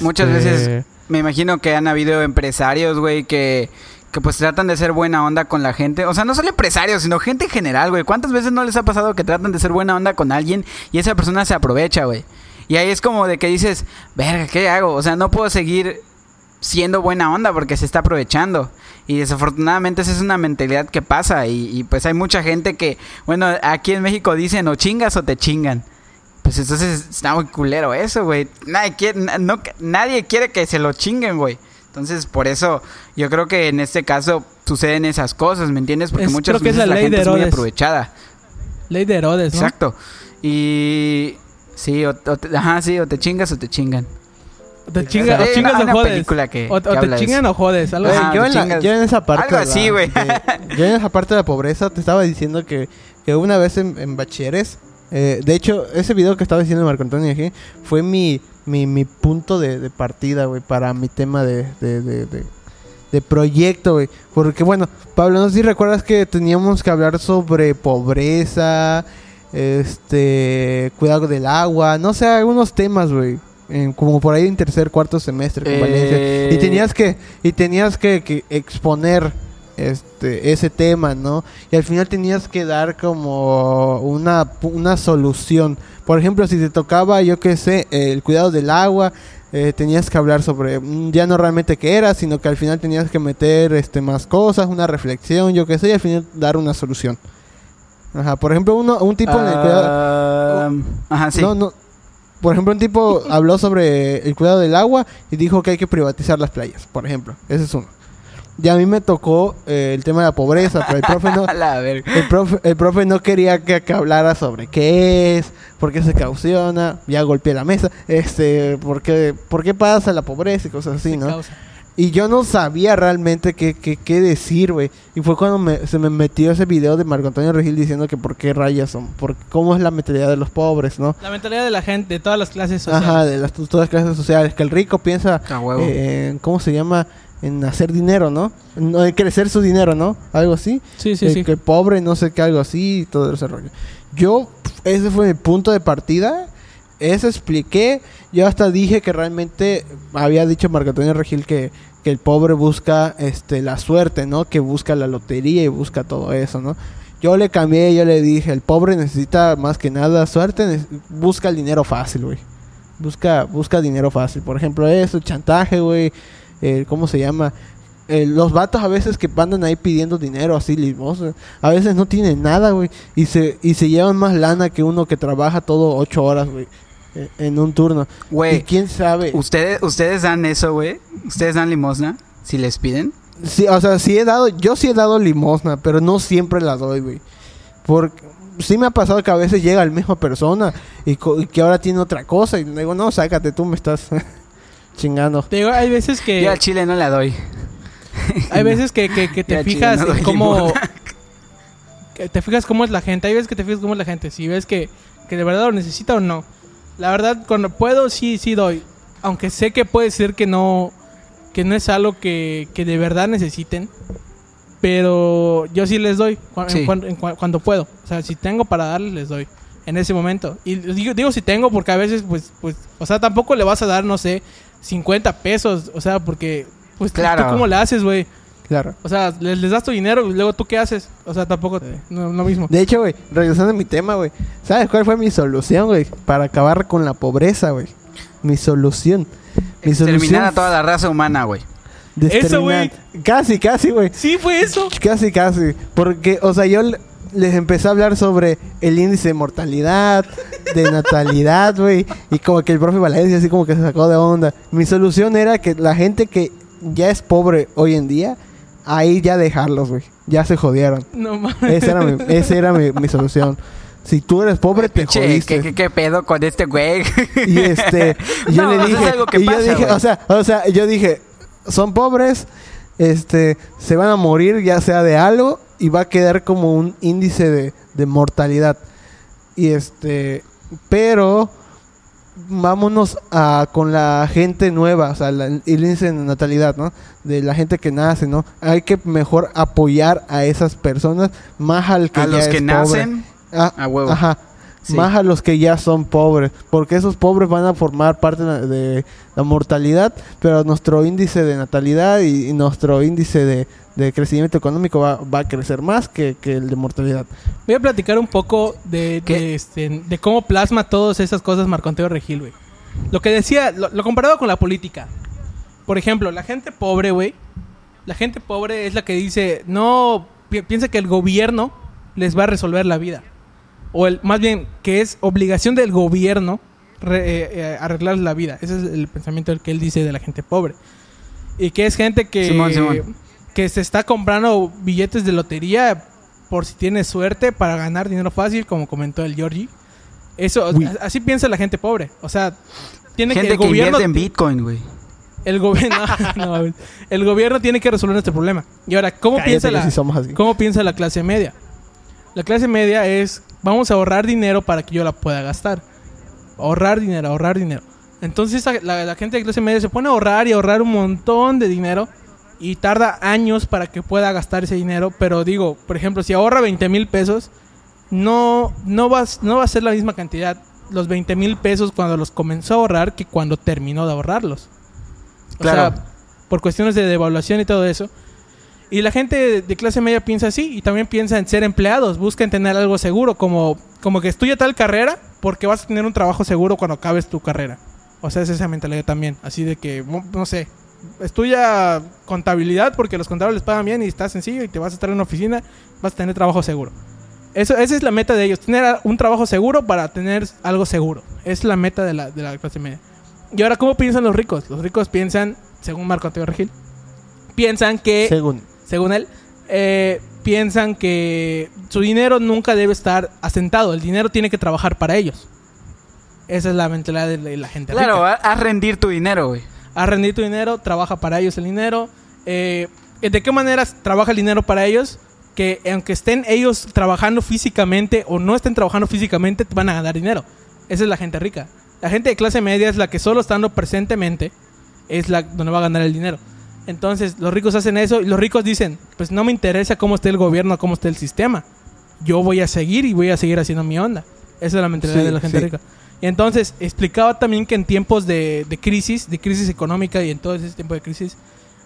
Muchas Este, veces me imagino que han habido empresarios, güey, que, que pues tratan de ser buena onda con la gente. O sea, no solo empresarios, sino gente en general, güey. ¿Cuántas veces no les ha pasado que tratan de ser buena onda con alguien y esa persona se aprovecha, güey? Y ahí es como de que dices, verga, ¿qué hago? O sea, no puedo seguir siendo buena onda porque se está aprovechando. Y desafortunadamente esa es una mentalidad que pasa y, pues hay mucha gente que, bueno, aquí en México dicen o chingas o te chingan. Pues entonces está muy culero eso, güey. Nadie quiere, no, nadie quiere que se lo chinguen, güey. Entonces por eso yo creo que en este caso suceden esas cosas, ¿me entiendes? Porque Es- muchas creo que es veces la la, ley gente de es muy aprovechada. Ley de Herodes, ¿no? Exacto. Y sí, o, o te, ajá, sí, o te chingas o te chingan. O te chingas, o chingas o jodes. película que- o, te chingan o jodes. Yo, en esa parte. Algo así, güey. Yo en esa parte de la pobreza te estaba diciendo que, que una vez en, en bachilleres. eh, de hecho, ese video que estaba diciendo Marco Antonio aquí fue mi, mi, mi punto de, de partida, güey, para mi tema de, de, de, de- proyecto, güey. Porque, bueno, Pablo, no sé si recuerdas que teníamos que hablar sobre pobreza, este, cuidado del agua, no sé, algunos temas, güey. en- como por ahí en tercer, cuarto semestre con Valencia. Eh, Y tenías que, y tenías que, que exponer este ese tema, ¿no? Y al final tenías que dar como una, una solución. Por ejemplo, si te tocaba, yo qué sé, el cuidado del agua, eh, tenías que hablar sobre mm, ya no realmente qué era, sino que al final tenías que meter este más cosas, una reflexión, yo qué sé, y al final dar una solución. Ajá, por ejemplo, uno, un tipo en el cuidado, ajá, sí. no, no. Por ejemplo, un tipo <laughs> habló sobre el cuidado del agua y dijo que hay que privatizar las playas, por ejemplo. Ese es uno. Y a mí me tocó eh, el tema de la pobreza, pero el profe no, <laughs> el profe, el profe no quería que, que hablara sobre qué es, por qué se causona, ya golpeé la mesa, este, por qué, por qué pasa la pobreza y cosas así, ¿no? Causa. Y yo no sabía realmente qué, qué, qué decir, güey. Y fue cuando me- se me metió ese video de Marco Antonio Regil diciendo que por qué rayas son, por cómo es la mentalidad de los pobres, ¿no? La mentalidad de la gente, de todas las clases sociales. Ajá, de las todas las clases sociales. Que el rico piensa A huevo. eh, en, ¿cómo se llama? En hacer dinero, ¿no? En, crecer su dinero, ¿no? Algo así. Sí, sí, Eh, sí. Que pobre, no sé qué, algo así y todo ese rollo. Yo, ese fue mi punto de partida. Eso expliqué. Yo hasta dije que realmente había dicho Marco Antonio Regil que, que el pobre busca este la suerte, ¿no? Que busca la lotería y busca todo eso, ¿no? Yo le cambié, yo le dije, el pobre necesita más que nada suerte, busca el dinero fácil, güey. Busca, busca dinero fácil. Por ejemplo, eso, chantaje, güey. Eh, ¿Cómo se llama? Eh, los vatos a veces que andan ahí pidiendo dinero así limosna, a veces no tienen nada, güey, y se, y se llevan más lana que uno que trabaja todo ocho horas, güey, eh, en un turno. Y Güey, quién sabe. ¿ustedes, ustedes dan eso, güey. ¿Ustedes dan limosna? Si les piden. Sí, o sea, sí he dado, yo sí he dado limosna, pero no siempre la doy, güey. Porque sí me ha pasado que a veces llega la misma persona y, co- y que ahora tiene otra cosa y le digo, no, sácate, tú me estás <laughs> chingando. Te digo, hay veces que Yo al chile no la doy. hay <laughs> veces que, que, que te fijas no cómo <laughs> que te fijas cómo es la gente. Hay veces que te fijas cómo es la gente. Si ves que, que de verdad lo necesita o no. La verdad, cuando puedo, sí, sí doy. Aunque sé que puede ser que no, que no es algo que, que de verdad necesiten. Pero yo sí les doy cu- en en cuando puedo. O sea, si tengo para darles, les doy. En ese momento. Y digo, digo si tengo porque a veces, pues, pues, o sea, tampoco le vas a dar, no sé, 50 pesos. O sea, porque, pues, ¿tú- Claro. ¿tú cómo le haces, güey? Claro. O sea, les, les das tu dinero y luego tú qué haces. O sea, tampoco no, lo mismo. De hecho, güey, regresando a mi tema, güey, ¿sabes cuál fue mi solución, güey? Para acabar con la pobreza, güey. Mi solución. Mi Exterminar a toda la raza humana, güey. Eso, güey. Casi, casi, güey. Sí, fue eso. Casi, casi. Porque, o sea, yo les empecé a hablar sobre el índice de mortalidad, de natalidad, <laughs> güey. Y como que el profe Valencia así como que se sacó de onda. Mi solución era que la gente que ya es pobre hoy en día, ahí ya dejarlos, güey. Ya se jodieron. No mames. Esa era mi, esa era mi, mi solución. Si tú eres pobre, te Che, jodiste. ¿qué, qué, qué pedo con este güey? Y este, y <laughs> yo No, le dije, algo que y yo pasa, dije, güey. o sea, o sea, yo dije, son pobres, este, se van a morir ya sea de algo y va a quedar como un índice de, de mortalidad. Y este, pero vámonos a con la gente nueva, o sea, la- el índice de natalidad, ¿no? De la gente que nace, ¿no? Hay que mejor apoyar a esas personas más al que a ya los es que pobre. nacen, Ah, a huevo. Ajá. Sí. Más a los que ya son pobres. Porque esos pobres van a formar parte de la mortalidad. Pero nuestro índice de natalidad y, y nuestro índice de, de crecimiento económico va, va a crecer más que, que el de mortalidad. Voy a platicar un poco de, de, este, de cómo plasma todas esas cosas Marco Antonio Regil, güey. Lo que decía, lo, lo comparaba con la política. por ejemplo, la gente pobre, güey, la gente pobre es la que dice, no, pi- piensa que el gobierno les va a resolver la vida. O el, más bien, que es obligación del gobierno re- eh, eh, arreglar la vida. Ese es el pensamiento del que él dice de la gente pobre. Y que es gente que, Simón, Simón. que se está comprando billetes de lotería por si tiene suerte para ganar dinero fácil, como comentó el Georgie. Eso, Uy. así piensa la gente pobre. O sea, tiene Gente que el que gobierno invierte en Bitcoin, güey. el gobierno <laughs> no, no, el gobierno tiene que resolver este problema. Y ahora, ¿cómo Cállate, piensa la cómo piensa la clase media? La clase media es vamos a ahorrar dinero para que yo la pueda gastar. Ahorrar dinero, ahorrar dinero. Entonces la, gente de clase media se pone a ahorrar y ahorrar un montón de dinero y tarda años para que pueda gastar ese dinero. Pero digo, por ejemplo, si ahorra 20 mil pesos, no, no, va, a- no va a ser la misma cantidad los 20 mil pesos cuando los comenzó a ahorrar que cuando terminó de ahorrarlos. O Claro. sea, por cuestiones de devaluación y todo eso. Y la gente de, clase media piensa así y también piensa en ser empleados, buscan tener algo seguro, como, como que estudia tal carrera porque vas a tener un trabajo seguro cuando acabes tu carrera. O sea, es esa mentalidad también, así de que, no sé, estudia contabilidad porque los contables pagan bien y está sencillo y te vas a estar en una oficina, vas a tener trabajo seguro. Eso, esa es la meta de ellos, tener un trabajo seguro para tener algo seguro. Es la meta de la, de la clase media. Y ahora, ¿cómo piensan los ricos? Los ricos piensan, según Marco Antonio Regil, piensan que Según. Según él, eh, piensan que su dinero nunca debe estar asentado. El dinero tiene que trabajar para ellos. Esa es la mentalidad de la, gente Claro, rica. a, a rendir tu dinero, güey. A rendir tu dinero, trabaja para ellos el dinero. Eh, ¿De qué manera trabaja el dinero para ellos? Que aunque estén ellos trabajando físicamente o no estén trabajando físicamente, van a ganar dinero. Esa es la gente rica. La gente de clase media es la que solo estando presentemente es la donde va a ganar el dinero. Entonces, los ricos hacen eso y los ricos dicen, pues no me interesa cómo esté el gobierno, cómo esté el sistema. Yo voy a seguir y voy a seguir haciendo mi onda. Esa es la mentalidad Sí, de la gente sí. rica. Y entonces, explicaba también que en tiempos de, de crisis, de crisis económica y en todo ese tiempo de crisis,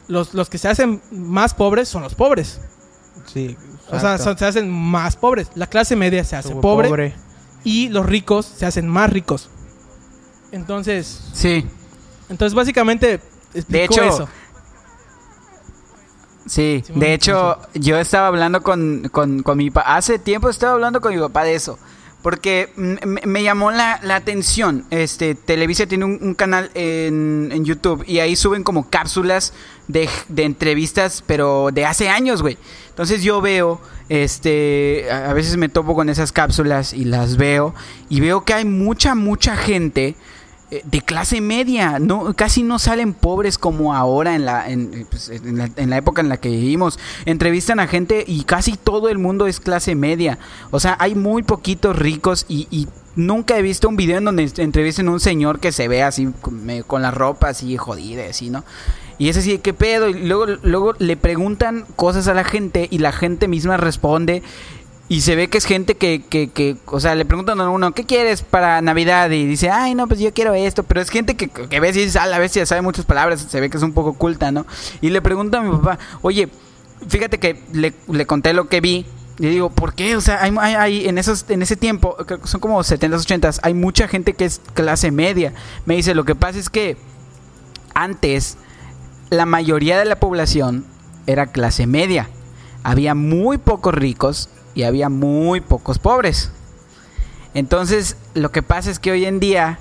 los, los que se hacen más pobres son los pobres. Sí. O sea, son- se hacen más pobres. La clase media se hace pobre, y los ricos se hacen más ricos. Entonces, Sí, entonces básicamente explicó hecho, eso. Sí. De hecho, yo estaba hablando con, con, con mi papá. Hace tiempo estaba hablando con mi papá de eso. Porque me, llamó la, la atención. Este, Televisa tiene un, un canal en, en YouTube y ahí suben como cápsulas de, de entrevistas, pero de hace años, güey. Entonces yo veo, este, a veces me topo con esas cápsulas y las veo y veo que hay mucha, mucha gente de clase media, no casi no salen pobres como ahora en la en, eh, pues, en la época en la que vivimos. Entrevistan a gente y casi todo el mundo es clase media. O sea, hay muy poquitos ricos y, y nunca he visto un video en donde entrevisten a un señor que se ve así con la ropa así jodida, así, ¿no? Y es así, ¿qué pedo? Y luego, luego le preguntan cosas a la gente y la gente misma responde. Y se ve que es gente que, que, que, o sea, le preguntan a uno, ¿qué quieres para Navidad? Y dice, ay, no, pues yo quiero esto. Pero es gente que, que y dices, a la bestia sabe muchas palabras, se ve que es un poco culta, ¿no? Y le pregunto a mi papá, oye, fíjate que le, le conté lo que vi. Y digo, ¿por qué? O sea, hay, hay- hay- en, esos, en ese tiempo, creo que son como 70s, 80s, hay mucha gente que es clase media. Me dice, lo que pasa es que antes la mayoría de la población era clase media. Había muy pocos ricos y había muy pocos pobres. Entonces, lo que pasa es que hoy en día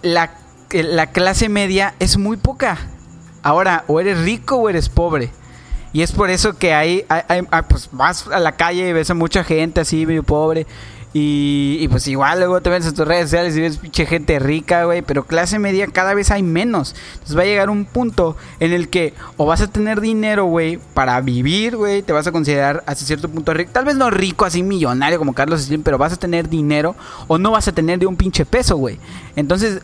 la, eh, la clase media es muy poca. Ahora, o eres rico o eres pobre. Y es por eso que hay, hay, pues vas a la calle y ves a mucha gente así, medio pobre. Y, y, pues igual luego te ves en tus redes sociales y ves pinche gente rica, güey. Pero clase media cada vez hay menos. Entonces va a llegar un punto en el que o vas a tener dinero, güey, para vivir, güey. Te vas a considerar hasta cierto punto rico. Tal vez no rico, así millonario como Carlos Slim, pero vas a tener dinero o no vas a tener de un pinche peso, güey. Entonces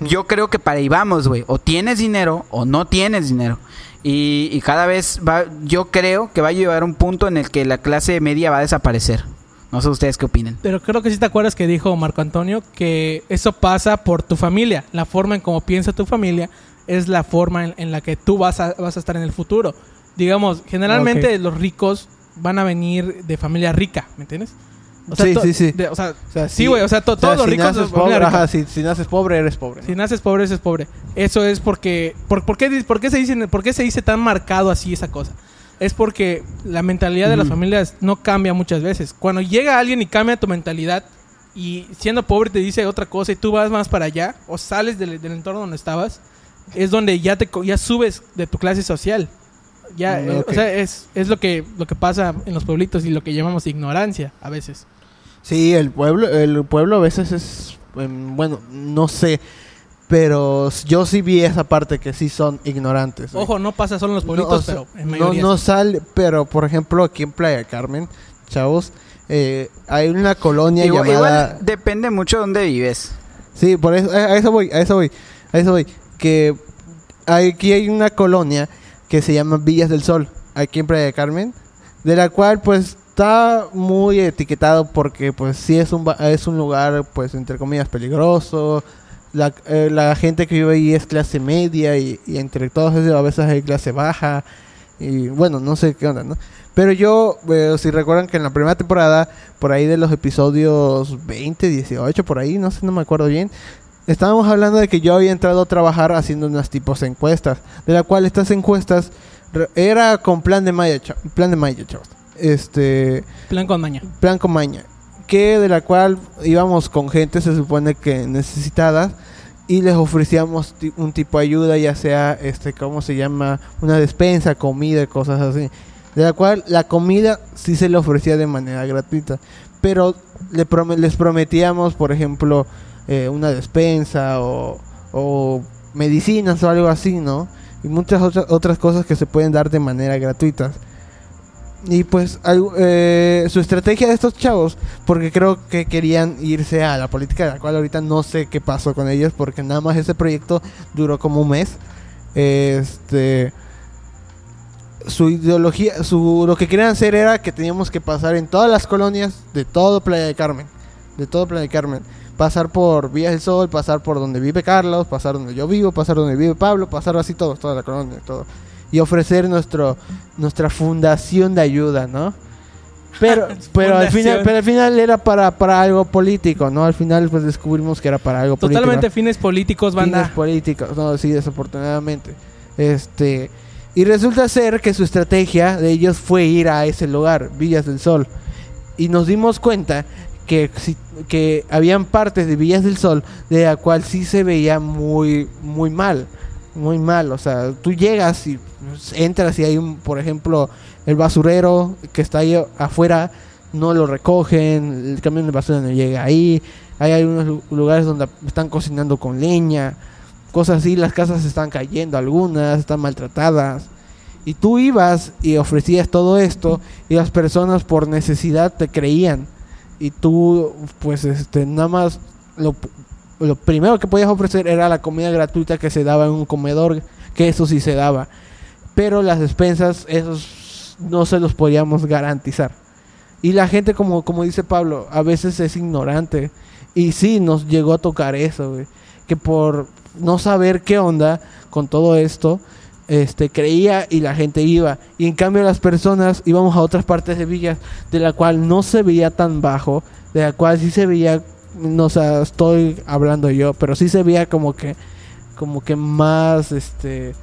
yo creo que para ahí vamos, güey. O tienes dinero o no tienes dinero. Y, y cada vez va, yo creo que va a llegar un punto en el que la clase media va a desaparecer. No sé ustedes qué opinan. Pero creo que sí te acuerdas que dijo Marco Antonio que eso pasa por tu familia. La forma en cómo piensa tu familia es la forma en, en la que tú vas a, vas a estar en el futuro. Digamos, generalmente los ricos van a venir de familia rica, ¿me entiendes? O sea, Sí, sí, sí. de- o sea, O sea, sí, güey, o sea, to- todos los si ricos... naces pobre, ajá, si, si naces pobre, eres pobre. ¿no? Si naces pobre, eres pobre. Eso es porque... ¿Por, por qué, por, qué se dicen, ¿Por qué se dice tan marcado así esa cosa? Es porque la mentalidad de las familias no cambia muchas veces. Cuando llega alguien y cambia tu mentalidad y siendo pobre te dice otra cosa y tú vas más para allá o sales del, del entorno donde estabas, es donde ya te ya subes de tu clase social. Ya, Mm, eh, o sea, es, es lo que lo que pasa en los pueblitos y lo que llamamos ignorancia a veces. Sí, el pueblo, el pueblo a veces es, em, bueno, no sé, pero yo sí vi esa parte que sí son ignorantes. Ojo, no pasa solo en los No, pueblitos, o sea, pero en no, mayoría. no sale, pero por ejemplo aquí en Playa Carmen, chavos, eh, hay una colonia Igual, llamada... igual depende mucho de dónde vives. Sí, por eso, a eso voy, a eso voy, a eso voy. Que aquí hay una colonia que se llama Villas del Sol, aquí en Playa Carmen, de la cual pues está muy etiquetado porque pues sí es un, es un lugar pues entre comillas peligroso. La, eh, la gente que vive ahí es clase media y, entre todos a veces hay clase baja. Y bueno, no sé qué onda, ¿no? Pero yo, eh, si recuerdan que en la primera temporada, por ahí de los episodios 20, 18, por ahí, no sé, no me acuerdo bien, estábamos hablando de que yo había entrado a trabajar haciendo unas tipos encuestas, de la cual estas encuestas era con plan de Maya, plan de Maya, chavos. Este, Plan con maña. plan con maña, que de la cual íbamos con gente, se supone que necesitada, y les ofrecíamos un tipo de ayuda, ya sea, este, ¿cómo se llama? Una despensa, comida, cosas así. De la cual la comida sí se le ofrecía de manera gratuita, pero le les prometíamos, por ejemplo, eh, una despensa o, o medicinas o algo así, ¿no? Y muchas otras, otras cosas que se pueden dar de manera gratuita. Y pues eh, su estrategia de estos chavos, porque creo que querían irse a la política, de la cual ahorita no sé qué pasó con ellos, porque nada más ese proyecto duró como un mes. Este su ideología, su lo que querían hacer era que teníamos que pasar en todas las colonias de todo Playa de Carmen, de todo Playa de Carmen, pasar por Villas del Sol, pasar por donde vive Carlos, pasar donde yo vivo, pasar donde vive Pablo, pasar así todo, toda la colonia, todo y ofrecer nuestro nuestra fundación de ayuda, ¿no? Pero <laughs> pero al final pero al final era para para algo político, ¿no? Al final pues descubrimos que era para algo político. Totalmente fines políticos, banda. Fines políticos, no, sí, desafortunadamente. Este, y resulta ser que su estrategia de ellos fue ir a ese lugar, Villas del Sol. Y nos dimos cuenta que, que habían partes de Villas del Sol de la cual sí se veía muy, muy mal. Muy mal, o sea, tú llegas y entras y hay un, por ejemplo, el basurero que está ahí afuera, no lo recogen, el camión de basura no llega ahí, hay algunos lu- lugares donde están cocinando con leña, cosas así, las casas están cayendo, algunas están maltratadas. Y tú ibas y ofrecías todo esto y las personas por necesidad te creían. Y tú, pues, este, nada más lo, lo primero que podías ofrecer era la comida gratuita que se daba en un comedor, que eso sí se daba. Pero las despensas, esos no se los podíamos garantizar. Y la gente, como, como dice Pablo, a veces es ignorante. Y sí, nos llegó a tocar eso. Que por no saber qué onda con todo esto, este, creía y la gente iba. Y en cambio las personas íbamos a otras partes de villas, de la cual no se veía tan bajo, de la cual sí se veía, no sé, estoy hablando yo, pero sí se veía como que, como que más, este,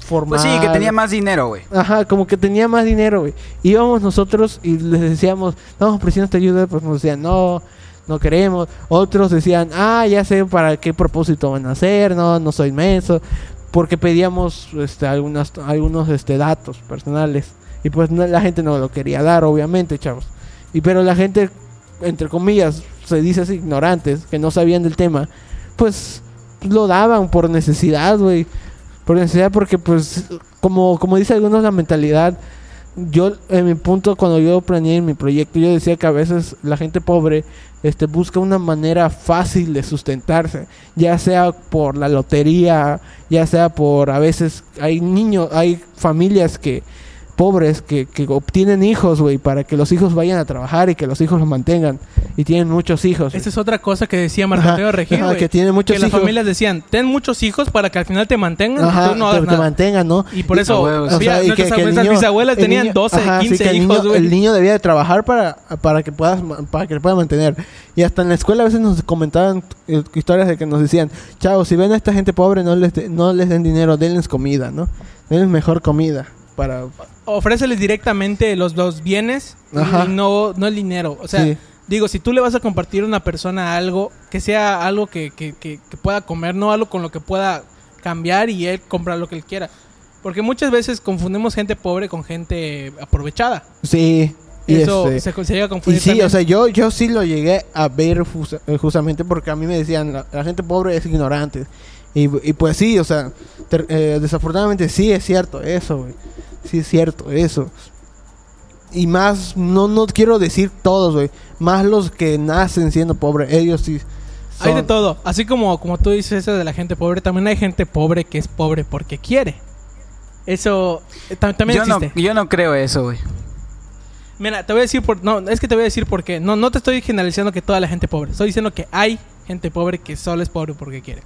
formal. Pues sí, que tenía más dinero, güey. Ajá, como que tenía más dinero, güey. Íbamos nosotros y les decíamos, vamos ofreciendo esta ayuda, pues nos decían, no, no queremos. Otros decían, ah, ya sé para qué propósito van a hacer, no, no soy menso. Porque pedíamos este, algunas, algunos este, datos personales. Y pues no- la gente no lo quería dar, obviamente, chavos. Y pero la gente, entre comillas, se dice ignorantes, que no sabían del tema, pues lo daban por necesidad, güey. Por necesidad, porque pues, como, como dice algunos la mentalidad, yo en mi punto cuando yo planeé mi proyecto, yo decía que a veces la gente pobre este, busca una manera fácil de sustentarse, ya sea por la lotería, ya sea por a veces hay niños, hay familias que pobres que, que obtienen hijos, güey, para que los hijos vayan a trabajar y que los hijos los mantengan. Y tienen muchos hijos. Esa es otra cosa que decía Marco Ajá, Antonio Regil, ajá, que tiene muchos que las familias decían, ten muchos hijos para que al final te mantengan Ajá, y tú no que hagas te nada. mantengan, ¿no? Y por eso, a huevos. O había- sea, y nuestras, que- que el nuestras niño- bisabuelas el tenían niño- 12, ajá, sí, 15 que el hijos, güey. el niño debía de trabajar para, para que puedas para que le pueda mantener. Y hasta en la escuela a veces nos comentaban eh, historias de que nos decían, "Chao, si ven a esta gente pobre no les de- no les den dinero, denles comida, ¿no? Denles mejor comida para Ofréceles directamente los, los bienes Ajá. y no, no el dinero. O sea, Sí. digo, si tú le vas a compartir a una persona algo, que sea algo que, que, que, que pueda comer, no algo con lo que pueda cambiar y él comprar lo que él quiera. Porque muchas veces confundimos gente pobre con gente aprovechada. Sí. Y Eso este- se, se llega a Y confundir. sí, también. o sea, yo, yo sí lo llegué a ver eh, justamente porque a mí me decían, la, la gente pobre es ignorante. Y, y pues sí, o sea, ter- eh, desafortunadamente sí es cierto eso, güey. Sí es cierto eso. Y más, no, no quiero decir todos, güey. Más los que nacen siendo pobres, ellos sí. Hay de todo. Así como, como tú dices eso de la gente pobre, también hay gente pobre que es pobre porque quiere. Eso eh, tam- también Yo no, existe. yo no creo eso, güey. Mira, te voy a decir por... No, es que te voy a decir por qué. No, no te estoy generalizando que toda la gente pobre. Estoy diciendo que hay gente pobre que solo es pobre porque quiere.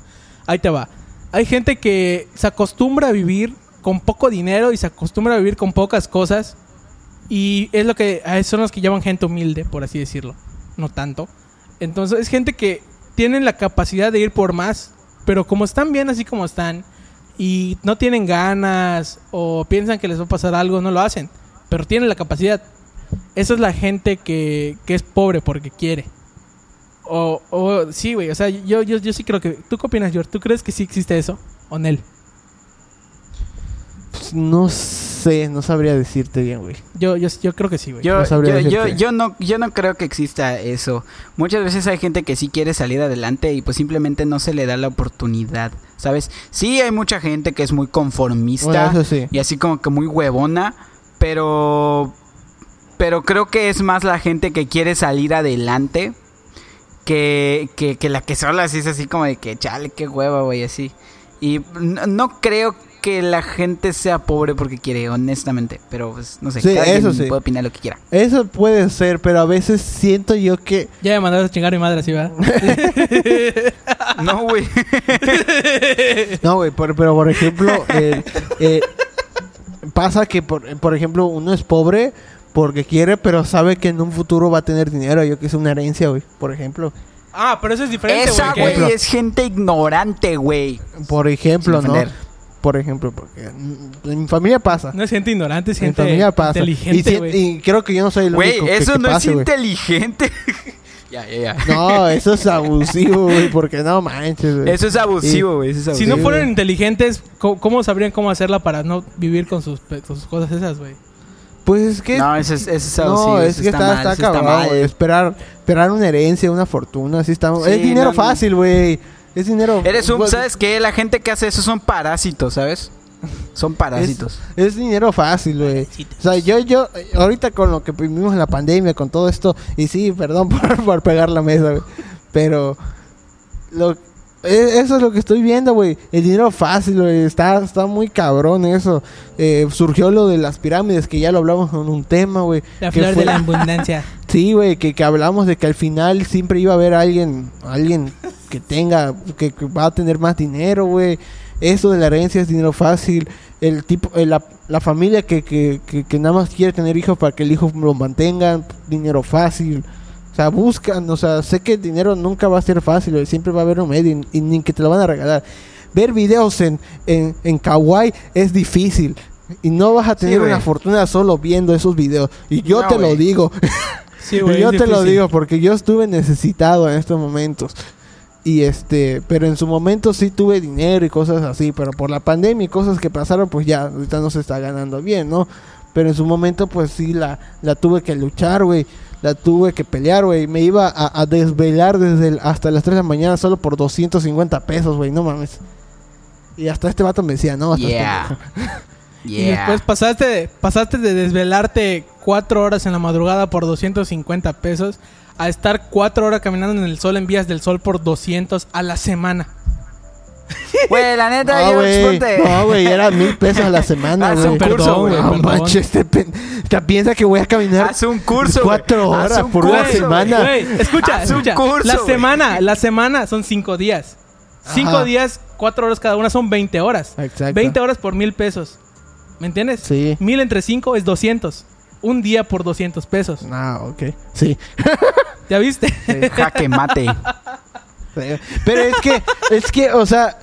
Ahí te va. Hay gente que se acostumbra a vivir con poco dinero y se acostumbra a vivir con pocas cosas. Y es lo que... Son los que llaman gente humilde, por así decirlo. No tanto. Entonces es gente que tienen la capacidad de ir por más. Pero como están bien así como están y no tienen ganas o piensan que les va a pasar algo, no lo hacen. Pero tienen la capacidad. Esa es la gente que, que es pobre porque quiere. O, o sí, güey. O sea, yo, yo, yo sí creo que... ¿Tú qué opinas, George? ¿Tú crees que sí existe eso? ¿O Nel? Pues, no sé, no sabría decirte bien, güey. Yo, yo, yo creo que sí, güey. Yo, No sabría yo, yo, no, yo no creo que exista eso. Muchas veces hay gente que sí quiere salir adelante y pues simplemente no se le da la oportunidad, ¿sabes? Sí hay mucha gente que es muy conformista Bueno, eso sí. y así como que muy huevona, pero pero creo que es más la gente que quiere salir adelante que, que, que la que sola así es así como de que chale, qué hueva, güey, así. Y no, no creo que la gente sea pobre porque quiere, honestamente, pero pues no sé, Sí, cada eso quien sí. puede opinar lo que quiera. Eso puede ser, pero a veces siento yo que... Ya me mandaste a chingar a mi madre así, ¿verdad? <laughs> No, güey. <laughs> No, güey, pero por ejemplo, eh, eh, pasa que, por, por ejemplo, uno es pobre porque quiere, pero sabe que en un futuro va a tener dinero. Yo que es una herencia, güey, por ejemplo. ah, pero eso es diferente, Esa, güey. güey, ejemplo. es gente ignorante, güey. Por ejemplo, ¿no? Por ejemplo, porque en mi familia pasa. No es gente ignorante, es en mi gente familia pasa. y, inteligente, si- güey. y creo que yo no soy el Güey, único que, eso que no pase, es güey. inteligente. <laughs> ya, ya, ya. No, eso es abusivo, güey, porque no manches, güey. Eso es abusivo, güey. Si no fueran güey. inteligentes, ¿cómo, cómo sabrían cómo hacerla para no vivir con sus, pe- con sus cosas esas, güey? Pues es que... No, eso es, eso es abusivo. No, es eso que está, mal, está, eso está mal. güey. Esperar, esperar una herencia, una fortuna, así está. Sí, es dinero no, fácil, güey. Es dinero. Eres un, ¿sabes qué? La gente que hace eso son parásitos, ¿sabes? Son parásitos. Es dinero fácil, güey. O sea, yo, yo, ahorita con lo que vivimos en la pandemia, con todo esto, y sí, perdón <laughs> por, por pegar la mesa, güey. Pero, lo, e- eso es lo que estoy viendo, güey. El dinero fácil, güey. Está, está muy cabrón eso. Eh, surgió lo de las pirámides, que ya lo hablamos en un tema, güey. La que flor fue- de la abundancia. <laughs> Sí, güey, que, que hablamos de que al final siempre iba a haber alguien, alguien que tenga, que, que va a tener más dinero, güey. Eso de la herencia es dinero fácil. El tipo, eh, la, la familia que, que, que, nada más quiere tener hijos para que el hijo lo mantengan, dinero fácil. O sea, buscan, o sea, sé que el dinero nunca va a ser fácil, siempre va a haber un medio y, y ni que te lo van a regalar. Ver videos en, en, en Kawaii es difícil. Y no vas a tener una fortuna solo viendo esos videos. Y yo No, te lo digo. <laughs> Sí, <laughs> güey. yo te lo digo porque yo estuve necesitado en estos momentos. Y este, pero en su momento sí tuve dinero y cosas así, pero por la pandemia y cosas que pasaron, pues ya, ahorita no se está ganando bien, ¿no? Pero en su momento, pues sí, la, la tuve que luchar, güey. La tuve que pelear, güey. Me iba a, a desvelar desde el- hasta las 3 de la mañana solo por 250 pesos, güey. No mames. Y hasta este vato me decía, no, estás Yeah. <laughs> Y después pasaste, pasaste de desvelarte cuatro horas en la madrugada por 250 pesos a estar cuatro horas caminando en el sol en vías del sol por 200 a la semana. <laughs> Güey, la neta, No, yo güey. ponte. No, güey, era mil pesos a la semana, Haz güey. un Perdón, curso, güey. No manches, este pen... ¿Te piensa que voy a caminar Haz un curso, cuatro Haz horas un por una semana? Escucha, Haz un escucha. curso, la semana, la semana son cinco días. Cinco Ajá. días, cuatro horas cada una, son 20 horas. Exacto. 20 horas por mil pesos. ¿Me entiendes? Sí. Mil entre cinco es 200. Un día por 200 pesos. Ah, ok. Sí. <laughs> ¿Ya viste? Jaque mate. Pero es que, es que, o sea,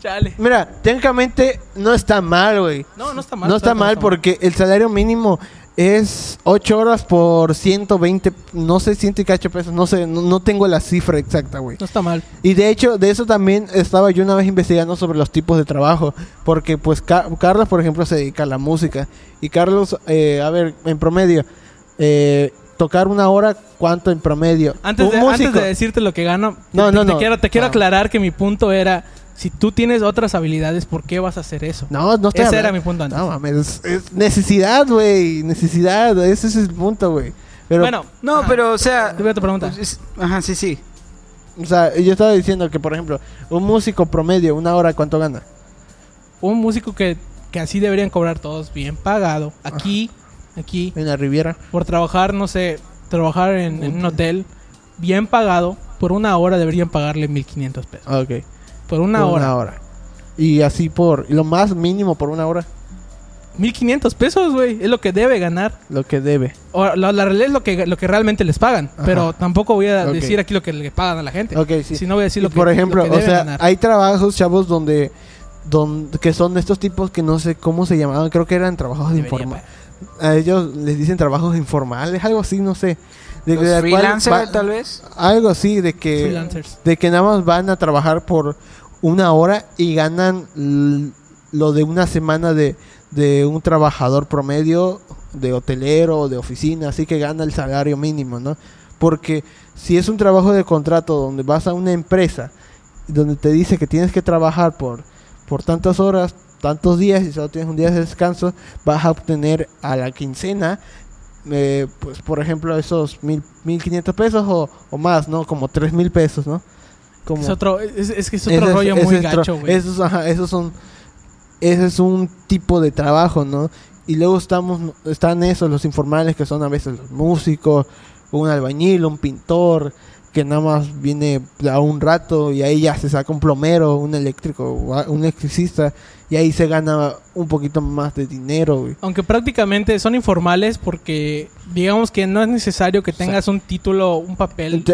Chale. mira, técnicamente no está mal, güey. No, no está mal. No está mal porque el salario mínimo es 8 horas por 120, no sé, ciento y cacho pesos, no sé, no, no tengo la cifra exacta, güey. No está mal. Y de hecho, de eso también estaba yo una vez investigando sobre los tipos de trabajo. Porque, pues, Ca- Carlos, por ejemplo, se dedica a la música. Y Carlos, eh, a ver, en promedio, eh, tocar una hora, ¿cuánto en promedio? Antes de, antes de decirte lo que gano, No, te, no, te no. quiero, te quiero aclarar que mi punto era, si tú tienes otras habilidades, ¿por qué vas a hacer eso? No, no estoy Ese era mi punto antes. No, mames, es, es necesidad, güey. Necesidad, ese es el punto, güey. Pero, bueno, No, ajá. pero, o sea. Te voy a tu pregunta. pues, es- Ajá, sí, sí. o sea, yo estaba diciendo que, por ejemplo, un músico promedio, una hora, ¿cuánto gana? Un músico que, que así deberían cobrar todos bien pagado. Aquí, aquí, En la Riviera. por trabajar, no sé, trabajar en, en un hotel bien pagado, por una hora deberían pagarle 1500 pesos. Ah, Ok. Por una Por hora. Una hora. Y así por, lo más mínimo por una hora, 1500 pesos, güey, es lo que debe ganar. lo que debe. O, la, la realidad es lo que, lo que realmente les pagan. Ajá. Pero tampoco voy a decir aquí lo que le pagan a la gente. Ok, sí. Si no voy a decir Y lo que por ejemplo, lo que o sea, ganar. hay trabajos, chavos, donde, donde que son estos tipos que no sé cómo se llamaban, creo que eran trabajos informales. A ellos les dicen trabajos informales, algo así, no sé. De, Los de la cual freelancer, va- tal vez. Algo así, de que, Freelancers. de que nada más van a trabajar por una hora y ganan lo de una semana de, de un trabajador promedio, de hotelero o de oficina, así que gana el salario mínimo, ¿no? Porque si es un trabajo de contrato donde vas a una empresa, donde te dice que tienes que trabajar por, por tantas horas, tantos días y solo tienes un día de descanso, vas a obtener a la quincena, eh, pues por ejemplo, esos mil, mil quinientos pesos o, o más, ¿no? Como tres mil pesos, ¿no? Como, Es otro, es, es que es otro ese rollo ese muy gacho, güey. Esos, ajá, esos son, ese es un tipo de trabajo, ¿no? Y luego estamos, están esos, los informales, que son a veces los músicos, un albañil, un pintor, que nada más viene a un rato y ahí ya se saca un plomero, un eléctrico, un electricista, y ahí se gana un poquito más de dinero, güey. Aunque prácticamente son informales porque digamos que no es necesario que tengas un título, un papel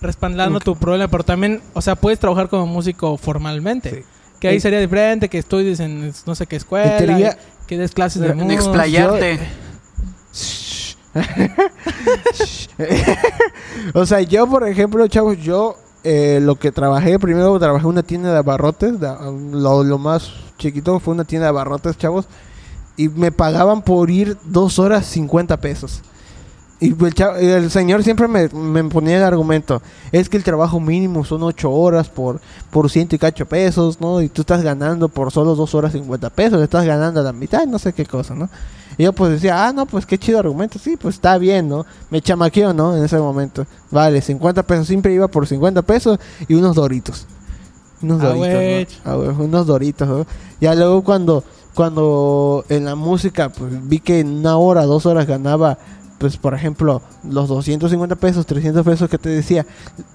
respaldando tu problema, pero también, o sea, puedes trabajar como músico formalmente. Sí. Que ahí sería diferente, que estudies en no sé qué escuela, En teoría- y que des clases de En música. Explayarte. O sea, yo, por ejemplo, chavos, yo eh, lo que trabajé, primero trabajé en una tienda de abarrotes, de- lo, más chiquito fue una tienda de abarrotes, chavos, y me pagaban por ir dos horas 50 pesos. Y el señor siempre me, me ponía el argumento, es que el trabajo mínimo son ocho horas por, por ciento y cacho pesos, ¿no? Y tú estás ganando por solo dos horas 50 pesos, estás ganando la mitad, no sé qué cosa, ¿no? Y yo pues decía, ah, no, pues qué chido argumento, sí, pues está bien, ¿no? Me chamaqueo, ¿no? En ese momento. Vale, 50 pesos, siempre iba por 50 pesos y unos doritos. Unos Ah, doritos. ¿no? Ah, unos doritos, ¿no? Ya luego cuando, cuando en la música, pues vi que en una hora, dos horas ganaba, pues por ejemplo, los 250 pesos, 300 pesos que te decía,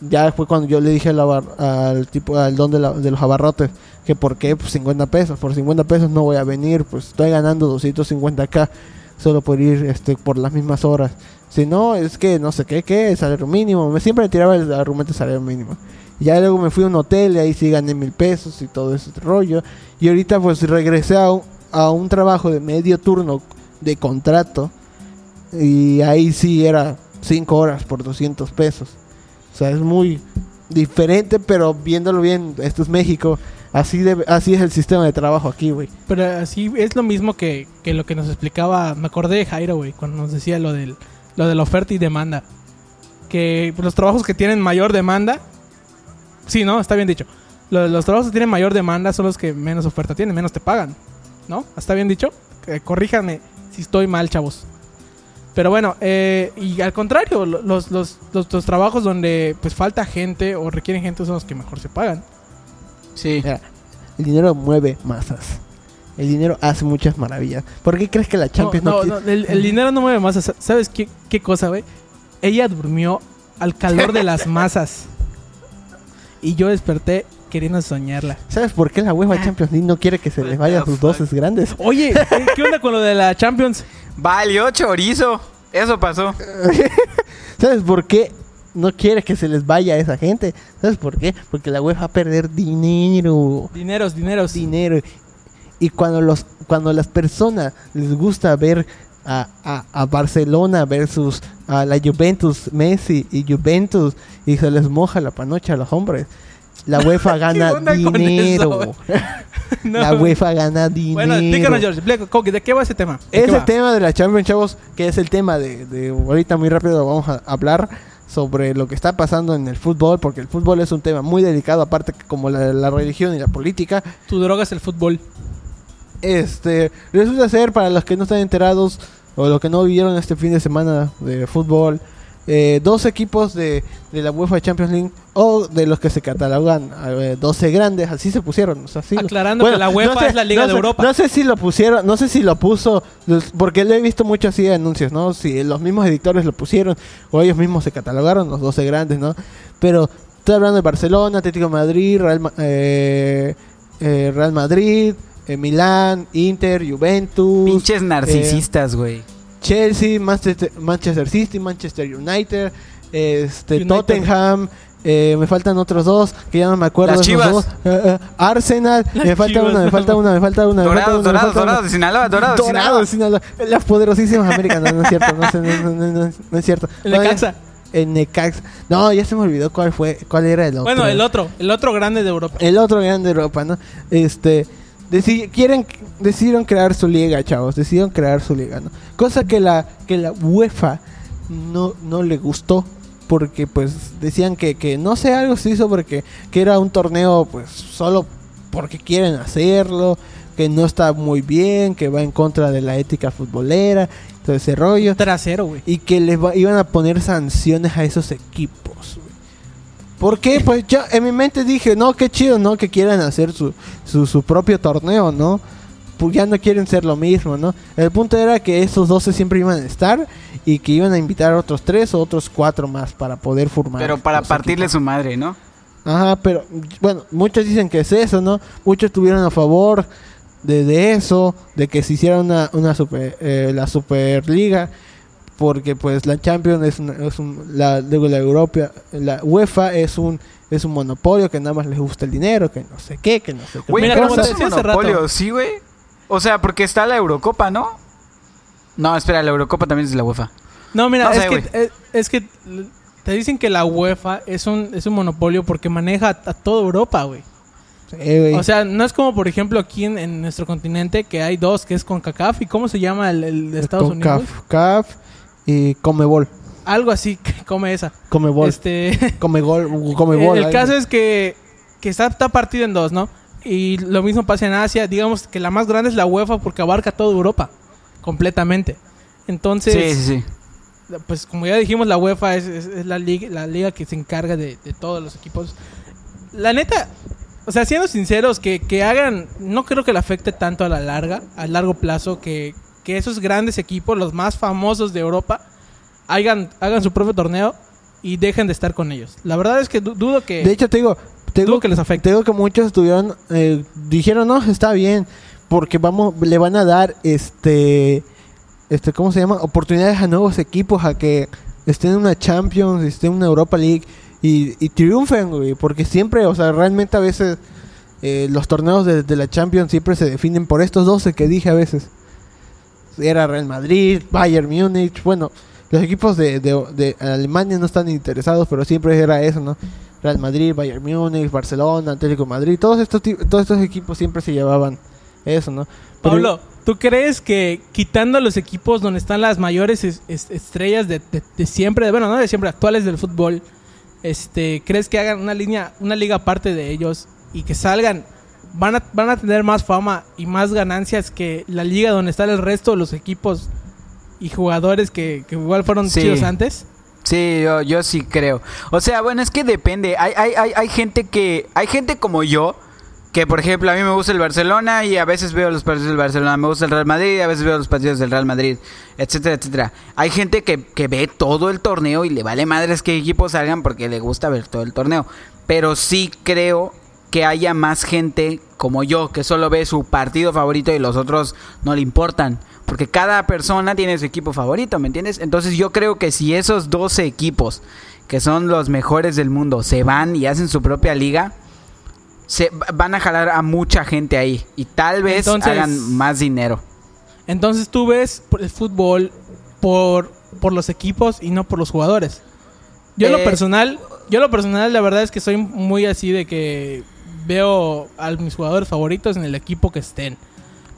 ya fue cuando yo le dije al, al tipo, al don de, la- de los abarrotes, que por qué, pues 50 pesos, por 50 pesos no voy a venir, pues estoy ganando 250 acá, solo por ir este, por las mismas horas. Si no, es que no sé qué, qué, salario mínimo, me siempre tiraba el argumento de salario mínimo. Ya luego me fui a un hotel y ahí sí gané mil pesos y todo ese rollo. Y ahorita pues regresé a un trabajo de medio turno de contrato. Y ahí sí era 5 horas por 200 pesos. O sea, es muy diferente, pero viéndolo bien, esto es México. Así, debe- así es el sistema de trabajo aquí, güey. Pero así es lo mismo que, que lo que nos explicaba, me acordé de Jairo, güey, cuando nos decía lo del lo de la oferta y demanda. Que los trabajos que tienen mayor demanda, sí, ¿no? Está bien dicho. Lo- Los, trabajos que tienen mayor demanda son los que menos oferta tienen, menos te pagan, ¿no? ¿Está bien dicho? Eh, corríjanme si estoy mal, chavos. Pero bueno, eh, y al contrario, lo- los, los, los, los trabajos donde pues falta gente o requieren gente son los que mejor se pagan. Sí. Mira, El dinero mueve masas. El dinero hace muchas maravillas. ¿Por qué crees que la Champions no, no, quiere- no, el, el dinero no mueve masas. ¿Sabes qué, qué cosa, güey? Ella durmió al calor de las masas. Y yo desperté queriendo soñarla. ¿Sabes por qué la UEFA Ah. Champions League no quiere que se les vayan the sus doces grandes? Oye, ¿qué, qué onda con lo de la Champions? Valió chorizo. Eso pasó. <laughs> ¿Sabes por qué no quiere que se les vaya a esa gente? ¿Sabes por qué? Porque la UEFA va a perder dinero. Dineros, dineros. dinero. Y cuando los cuando las personas les gusta ver a, a- a Barcelona versus a la Juventus, Messi y Juventus y se les moja la panocha a los hombres, la UEFA <laughs> gana dinero. <laughs> No. La UEFA gana dinero. Bueno, explícanos, George. explícanos, ¿cómo que- ¿De qué va ese tema? ¿De qué Ese va? tema de la Champions, chavos, que es el tema de, de ahorita muy rápido vamos a hablar sobre lo que está pasando en el fútbol, porque el fútbol es un tema muy delicado, aparte que como la, la religión y la política. Tu droga es el fútbol. Este, resulta ser, para los que no están enterados o los que no vivieron este fin de semana de fútbol, eh, dos equipos de, de la UEFA Champions League o de los que se catalogan eh, 12 grandes, así se pusieron. o sea, así lo- Aclarando que la UEFA es la Liga no de sé- Europa. No sé si lo pusieron, no sé si lo puso, porque lo he visto mucho así de anuncios, ¿no? Si los mismos editores lo pusieron o ellos mismos se catalogaron los 12 grandes, ¿no? Pero estoy hablando de Barcelona, Atlético de Madrid, Real, Ma- eh, eh, Real Madrid, eh, Milán, Inter, Juventus, Pinches narcisistas, güey. Chelsea, Manchester, Manchester City, Manchester United, este, United. Tottenham. eh, me faltan otros dos que ya no me acuerdo. Las esos Chivas. dos. Eh, eh, Arsenal. Las me falta Chivas, una, me falta una, me falta una. Dorados, dorados, dorados de Sinaloa, dorados de Sinaloa. Dorados, Sinaloa. Las poderosísimas Américas. No, no es cierto. No, sé, no, no, no, no, no es cierto. El Necaxa. El Necaxa. No, ya se me olvidó cuál fue, cuál era el otro. Bueno, el otro. El otro grande de Europa. El otro grande de Europa, ¿no? Este, deci- quieren, decidieron crear su liga, chavos, decidieron crear su liga, ¿no? Cosa que la, que la UEFA no, no le gustó, porque pues decían que, que no sé, algo se hizo porque que era un torneo pues solo porque quieren hacerlo, que no está muy bien, que va en contra de la ética futbolera, todo ese rollo Trasero, güey. y que les va- iban a poner sanciones a esos equipos. ¿Por qué? Pues yo en mi mente dije, no, qué chido, ¿no? Que quieran hacer su, su, su propio torneo, ¿no? Pues ya no quieren ser lo mismo, ¿no? El punto era que esos 12 siempre iban a estar y que iban a invitar a otros 3 o otros 4 más para poder formar. Pero para partirle equipos. su madre, ¿no? Ajá, pero bueno, muchos dicen que es eso, ¿no? Muchos estuvieron a favor de, de eso, de que se hiciera una, una super, eh, la Superliga, porque pues la Champions es, una- es un, la, digo, la Europa, la UEFA es un es un monopolio que nada más les gusta el dinero, que no sé qué, que no sé qué. Güey, Mira, no te es un decía hace rato. sí, güey. O sea, porque está la Eurocopa, ¿no? No, espera, la Eurocopa también es de la UEFA. No, mira, No es, sé, que, eh, es que te dicen que la UEFA es un, es un monopolio porque maneja a, a toda Europa, güey. Sí. O sea, no es como, por ejemplo, aquí en, en nuestro continente que hay dos, que es CONCACAF y ¿cómo se llama el, el de Estados Con Unidos? CAF, CAF y Comebol. Algo así <laughs> que come esa. Comebol. Este, <laughs> Comegol, Comebol. <laughs> el caso es que, que está, está partido en dos, ¿no? Y lo mismo pasa en Asia. Digamos que la más grande es la UEFA porque abarca toda Europa completamente. Entonces, Sí, sí, sí. pues como ya dijimos, la UEFA es, es- es la, liga, la liga que se encarga de, de todos los equipos. La neta, o sea, siendo sinceros, que, que hagan, no creo que le afecte tanto a la larga, a largo plazo, que, que esos grandes equipos, los más famosos de Europa, hagan, hagan su propio torneo y dejen de estar con ellos. La verdad es que du- dudo que... De hecho, te digo, te digo que les afecte. Te digo que muchos estuvieron, eh, dijeron, no, está bien, porque vamos, le van a dar, este, este, ¿cómo se llama? Oportunidades a nuevos equipos a que estén en una Champions, estén en una Europa League y, y triunfen, güey, porque siempre, o sea, realmente a veces eh, los torneos de, de la Champions siempre se definen por estos 12 que dije a veces. Era Real Madrid, Bayern Múnich, bueno, los equipos de, de, de Alemania no están interesados, pero siempre era eso, ¿no? Real Madrid, Bayern Múnich, Barcelona, Atlético de Madrid, todos estos todos estos equipos siempre se llevaban eso, ¿no? Pero- Pablo, ¿tú crees que quitando los equipos donde están las mayores es- es- estrellas de, de- de siempre, bueno, no de siempre, actuales del fútbol, este, crees que hagan una línea, una liga aparte de ellos y que salgan, van a, van a tener más fama y más ganancias que la liga donde están el resto de los equipos y jugadores que, que igual fueron Sí. chidos antes? Sí, yo, yo sí creo. O sea, bueno, es que depende. Hay, hay, hay, hay gente que. Hay gente como yo Que por ejemplo, a mí me gusta el Barcelona y a veces veo los partidos del Barcelona, me gusta el Real Madrid y a veces veo los partidos del Real Madrid, etcétera, etcétera. Hay gente que, que ve todo el torneo y le vale madres que equipos salgan porque le gusta ver todo el torneo. Pero sí creo que haya más gente como yo que solo ve su partido favorito y los otros no le importan. Porque cada persona tiene su equipo favorito, ¿me entiendes? Entonces yo creo que si esos 12 equipos, que son los mejores del mundo, se van y hacen su propia liga, se van a jalar a mucha gente ahí y tal vez Entonces- hagan más dinero. Entonces tú ves el fútbol por, por los equipos y no por los jugadores. Yo en Eh, lo personal, yo lo personal la verdad es que soy muy así de que veo a mis jugadores favoritos en el equipo que estén.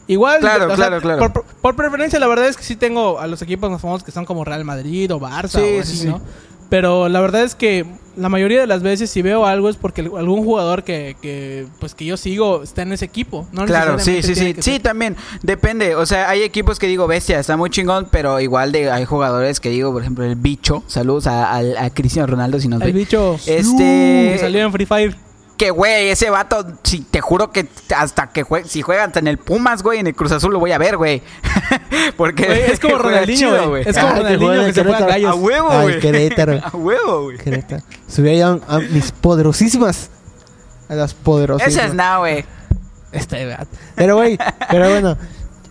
Igual, Claro, o sea, claro, claro. Por, preferencia la verdad es que sí tengo a los equipos más famosos que son como Real Madrid o Barça Sí, o así, sí, sí. ¿no? Pero la verdad es que la mayoría de las veces si veo algo es porque algún jugador que, que pues que yo sigo está en ese equipo. No Claro, sí, sí, sí. Sí, ser- también. Depende. O sea, hay equipos que digo, bestia, está muy chingón, pero igual de hay jugadores que digo, por ejemplo, el bicho. Saludos a, al- a Cristiano Ronaldo si nos El ve. bicho Este- que salió en Free Fire. Que, güey, ese vato, si, te juro que hasta que juegue, si juega hasta en el Pumas, güey, en el Cruz Azul lo voy a ver, güey. <laughs> Porque Güey, es como <laughs> Ronaldinho, güey. Es como Ah, que Ronaldinho en que se juega gallos. A huevo, güey. Querétaro. <laughs> A huevo, güey. Querétaro. Subí ahí a, mis poderosísimas. A las poderosísimas. Ese es nada, güey. Este, vato. Pero, güey, pero bueno.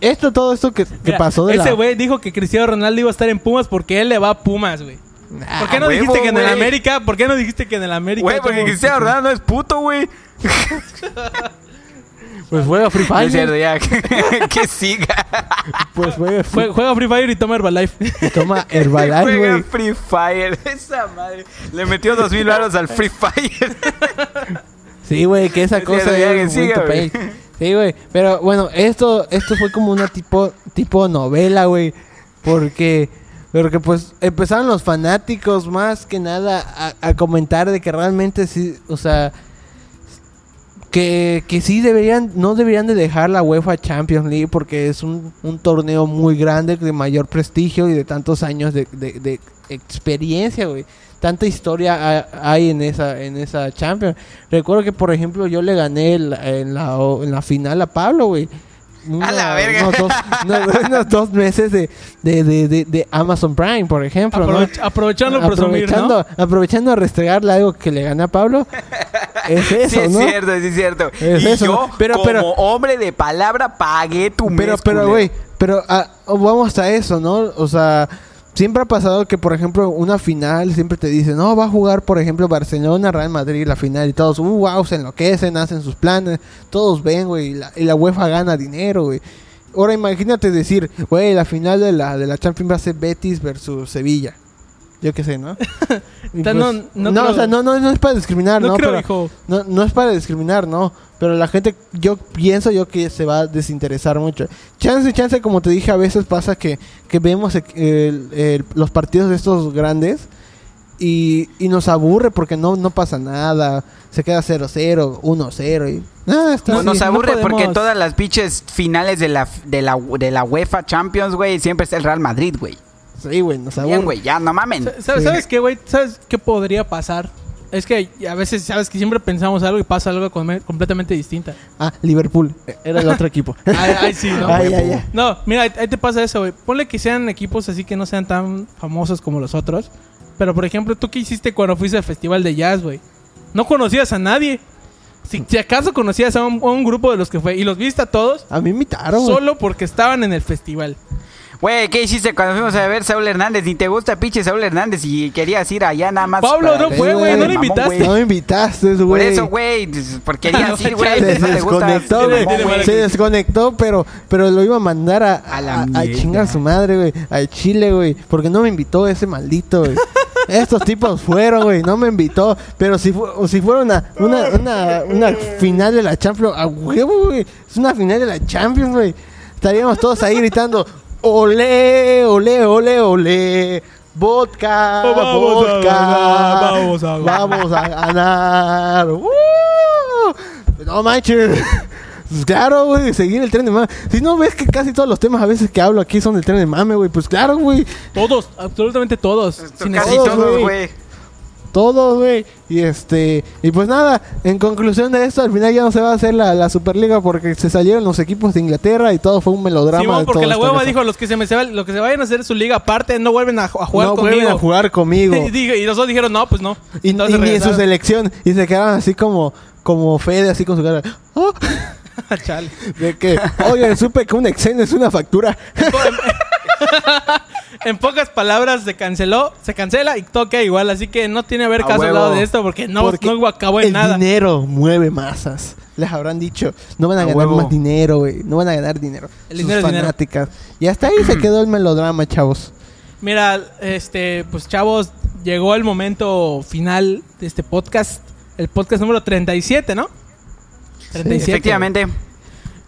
Esto, todo esto que, que Mira, pasó de ese la... güey dijo que Cristiano Ronaldo iba a estar en Pumas porque él le va a Pumas, güey. ¿Por qué no huevo, dijiste que en el güey. América? ¿Por qué no dijiste que en el América? Güey, porque tuvo- Cristiano Ronaldo es puto, güey. <laughs> Pues juega Free No Fire. es cierto, ya. <laughs> que siga. Pues juega, Jue- Juega Free Fire y toma Herbalife. y toma <laughs> Herbalife, Juega güey. Free Fire. Esa madre. Le metió dos mil baros al Free Fire. Sí, güey, que esa Es cosa cierto, ya que es siga. Sí, güey. Pero bueno, esto, esto fue como una tipo, tipo novela, güey. Porque, porque pues empezaron los fanáticos más que nada a, comentar de que realmente sí, o sea, que, que sí deberían, no deberían de dejar la UEFA Champions League porque es un, torneo muy grande, de mayor prestigio y de tantos años de, experiencia, güey. Tanta historia ha- hay en esa, en esa Champions. Recuerdo que, por ejemplo, yo le gané el- en, la, en la final a Pablo, güey. A la verga. Unos dos, <laughs> unos- unos dos meses de, de, de, de- de Amazon Prime, por ejemplo, ¿no? Aprovech- aprovechando a presumir, aprovechando, ¿no? aprovechando a restregarle algo que le gané a Pablo. Es <laughs> eso, sí, es ¿no? cierto, sí, es cierto. Es y eso, yo, ¿no? Pero- como pero- hombre de palabra, pagué tu mes, Pero, pero, güey, pero ah, vamos a eso, ¿no? O sea, siempre ha pasado que, por ejemplo, una final siempre te dicen, no, va a jugar, por ejemplo, Barcelona, Real Madrid, la final, y todos, uh, wow, se enloquecen, hacen sus planes, todos ven, güey, y la, y la UEFA gana dinero, güey. Ahora imagínate decir, güey, la final de la, de la Champions va a ser Betis versus Sevilla. Yo qué sé, ¿no? <laughs> No- no no, creo- o sea, no, no, no es para discriminar, No ¿no? creo, pero- hijo. no, no es para discriminar, no. Pero la gente, yo pienso yo que se va a desinteresar mucho. Chance, chance, como te dije, a veces pasa que, que vemos el- el- el- los partidos de estos grandes y, y nos aburre porque no, no pasa nada. Se queda 0-0, 1-0 y... Ah, está No, así. nos aburre no porque todas las pinches finales de la, de la, de la UEFA Champions, güey, siempre es el Real Madrid, güey. Sí, güey, nos aburre. Bien, güey, ya, no mamen. Sa- ¿Sabes, Sí. ¿Sabes qué, güey? ¿Sabes qué podría pasar? Es que a veces, sabes que siempre pensamos algo y pasa algo com- completamente distinta. Ah, Liverpool. Era el otro equipo. <laughs> Ay, ay, sí, ¿no? Ay, ay, ay. No, mira, ahí, te pasa eso, güey. Ponle que sean equipos así que no sean tan famosos como los otros. Pero, por ejemplo, ¿tú qué hiciste cuando fuiste al festival de jazz, güey? No conocías a nadie. Si, si acaso conocías a un, a un grupo de los que fue y los viste a todos A mí me invitaron, solo porque estaban en el festival. Güey, ¿qué hiciste cuando fuimos a ver Saúl Hernández? Ni te gusta pinche Saúl Hernández y querías ir allá nada más. Pablo, para- no fue, güey, no le Mamón, invitaste. No me invitaste, güey. Por eso, güey, porque querías <laughs> ir, güey. Se desconectó, güey. Se desconectó, pero, pero lo iba a mandar a, A chingar a su madre, güey. Al Chile, güey. Porque no me invitó ese maldito, güey. <laughs> Estos tipos fueron, güey. No me invitó. Pero si, fu- o si fuera una, una, una, una final de la Champions, a huevo, güey. Es una final de la Champions, güey. Estaríamos todos ahí gritando, ole, ole, ole, ole. Vodka, Oh, vamos a vodka. ganar, vamos a ganar. Vamos a ganar. ¡Uh! No manches. Pues claro, güey, seguir el tren de mame. Si no ves que casi todos los temas a veces que hablo aquí son del tren de mame, güey. Pues claro, güey. Todos, absolutamente todos. Sin Casi todos, güey. Todo, güey. Y este, y pues nada, en conclusión de esto, al final ya no se va a hacer la, la Superliga porque se salieron los equipos de Inglaterra y todo fue un melodrama. Simón, de porque todo la hueva dijo, los que se, me, los que se vayan a hacer su liga aparte no vuelven a, a jugar no conmigo. vuelven a jugar conmigo. <laughs> y, dije- y nosotros dijeron, no, pues no. y, y ni en su selección. Y se quedaron así como, como Fede, así con su cara. "Oh", <laughs> Chale. de que, oye, supe que un Excel es una factura. <laughs> <laughs> En pocas palabras, se canceló, se cancela y toca igual. Así que no tiene haber A caso al huevo. lado de esto porque no, Porque no acabó en el nada. dinero mueve masas. Les habrán dicho, no van a, A ganar huevo. más dinero, güey. No van a ganar dinero. El Sus dinero es dinero. fanáticas. Y hasta ahí se <clears throat> quedó el melodrama, chavos. Mira, este, pues chavos, llegó el momento final de este podcast. El podcast número 37, ¿no? 37. Efectivamente.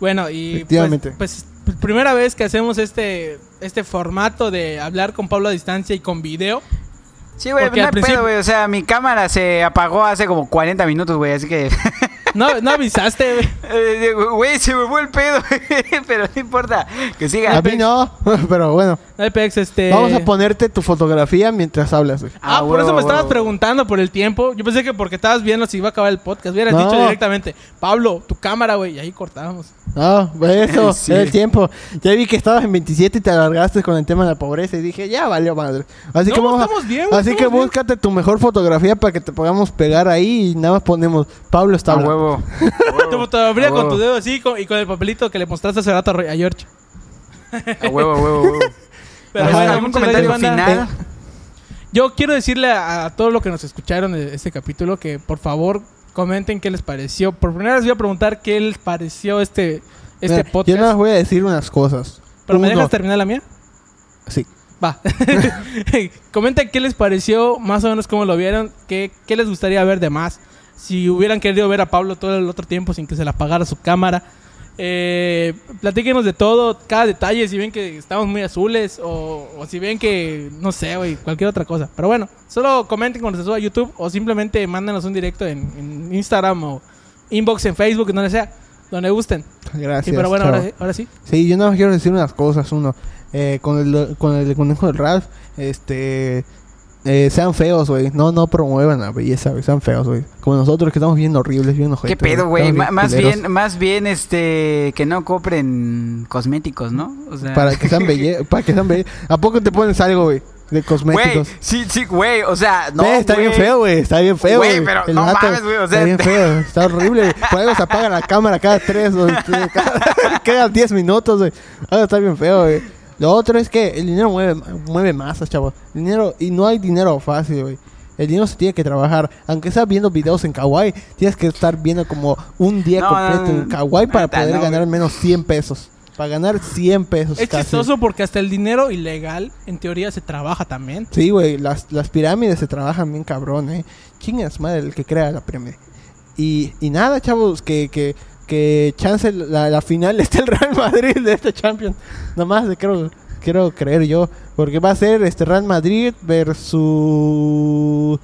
Bueno, y Efectivamente. pues, pues, primera vez que hacemos este este formato de hablar con Pablo a distancia y con video. Sí, güey, no hay principio- pedo, güey. O sea, mi cámara se apagó hace como 40 minutos, güey. Así que. <laughs> No, no avisaste, güey. Eh, Güey, se me fue el pedo. <laughs> Pero no importa. Que siga. A mí no, <laughs> pero bueno. No hay pex, este... Vamos a ponerte tu fotografía mientras hablas, güey. Ah, Ah, por eso huevo, me estabas huevo. preguntando por el tiempo. Yo pensé que porque estabas viendo si iba a acabar el podcast. Hubieras No. dicho directamente, Pablo, tu cámara, güey. Y ahí cortábamos. No, eso, <laughs> Sí. era el tiempo. Ya vi que estabas en 27 y te alargaste con el tema de la pobreza y dije, ya valió madre. Así No, que vamos a- estamos bien, güey, Así que estamos bien. búscate tu mejor fotografía para que te podamos pegar ahí y nada más ponemos Pablo está <laughs> A hablando. huevo. Tu fotografía A con tu dedo así y con el papelito que le mostraste hace rato a Roy- a George. A huevo, a huevo, a huevo. Pero Ajá. ¿Algún comentario gracias, banda. final? Yo quiero decirle a, a todos los que nos escucharon de este capítulo que por favor comenten qué les pareció. Por primera vez voy a preguntar qué les pareció este, este Mira, podcast. Yo nada más voy a decir unas cosas. ¿Pero me dejas terminar la mía? Sí. Va. <laughs> Comenten qué les pareció, más o menos cómo lo vieron, qué, qué les gustaría ver de más. Si hubieran querido ver a Pablo todo el otro tiempo sin que se le apagara su cámara. Eh, platíquenos de todo, cada detalle, si ven que estamos muy azules o, o si ven que, no sé, güey, cualquier otra cosa. Pero bueno, solo comenten cuando se suba a YouTube o simplemente mándanos un directo en, en Instagram o inbox en Facebook, donde sea, donde gusten. Gracias. Pero bueno, chao. ahora, sí- ahora sí. Sí, yo nada más quiero decir unas cosas. Uno, eh, con, el, con el conejo del Ralph, este. Eh, sean feos, güey. No, no promuevan la belleza, güey. Sean feos, güey. Como nosotros que estamos bien horribles, bien ojetes. ¿Qué pedo, güey? Más culeros. bien, más bien, este, que no compren cosméticos, ¿no? O sea, Para que sean <laughs> belle para que sean belle ¿A poco te pones algo, güey? De Güey, cosméticos. sí, sí, güey, o sea, no, Ve, está bien feo, güey. Está bien feo, Güey, pero El no mames, güey, o sea, Está bien <laughs> feo. Está horrible, güey. Por algo se apaga la cámara cada tres o <laughs> cada, cada 10 minutos, güey. Algo está bien feo, güey. Lo otro es que el dinero mueve, mueve masas, chavos. El dinero, y no hay dinero fácil, güey. El dinero se tiene que trabajar. Aunque sea viendo videos en Kawaii, tienes que estar viendo como un día No, completo no, no. en Kawaii para poder no, ganar al menos 100 pesos. Para ganar 100 pesos Es casi. chistoso porque hasta el dinero ilegal, en teoría, se trabaja también. Sí, güey, las, las pirámides se trabajan bien cabrón, eh. Chingas madre el que crea la pirámide. Y, y nada, chavos, que, que, que chance la, la final <laughs> esté el Real Madrid de este Champions. Nada más quiero, quiero creer yo. Porque va a ser este Real Madrid versus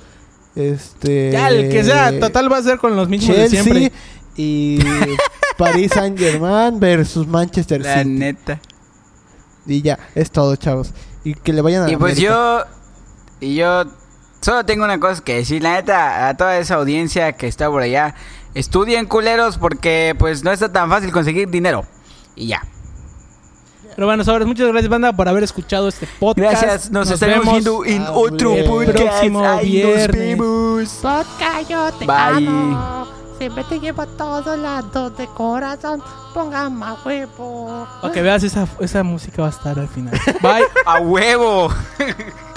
este Ya, el que sea, total va a ser con los mismos de Chelsea siempre. y <laughs> Paris Saint Germain versus Manchester La City. neta. Y ya, es todo, chavos. Y que le vayan a Y pues América. yo, y yo solo tengo una cosa que decir, la neta, a toda esa audiencia que está por allá, estudien culeros porque pues no está tan fácil conseguir dinero. Y ya. Pero bueno, sobres, muchas gracias, banda, por haber escuchado este podcast. Gracias, nos, estaremos vemos viendo en otro el podcast. próximo Ay, viernes. Nos vemos. Podcast, yo te Bye. amo. Siempre te llevo a todos lados de corazón. Ponga más huevo. Que veas, esa, esa música va a estar al final. <laughs> Bye. A huevo. <laughs>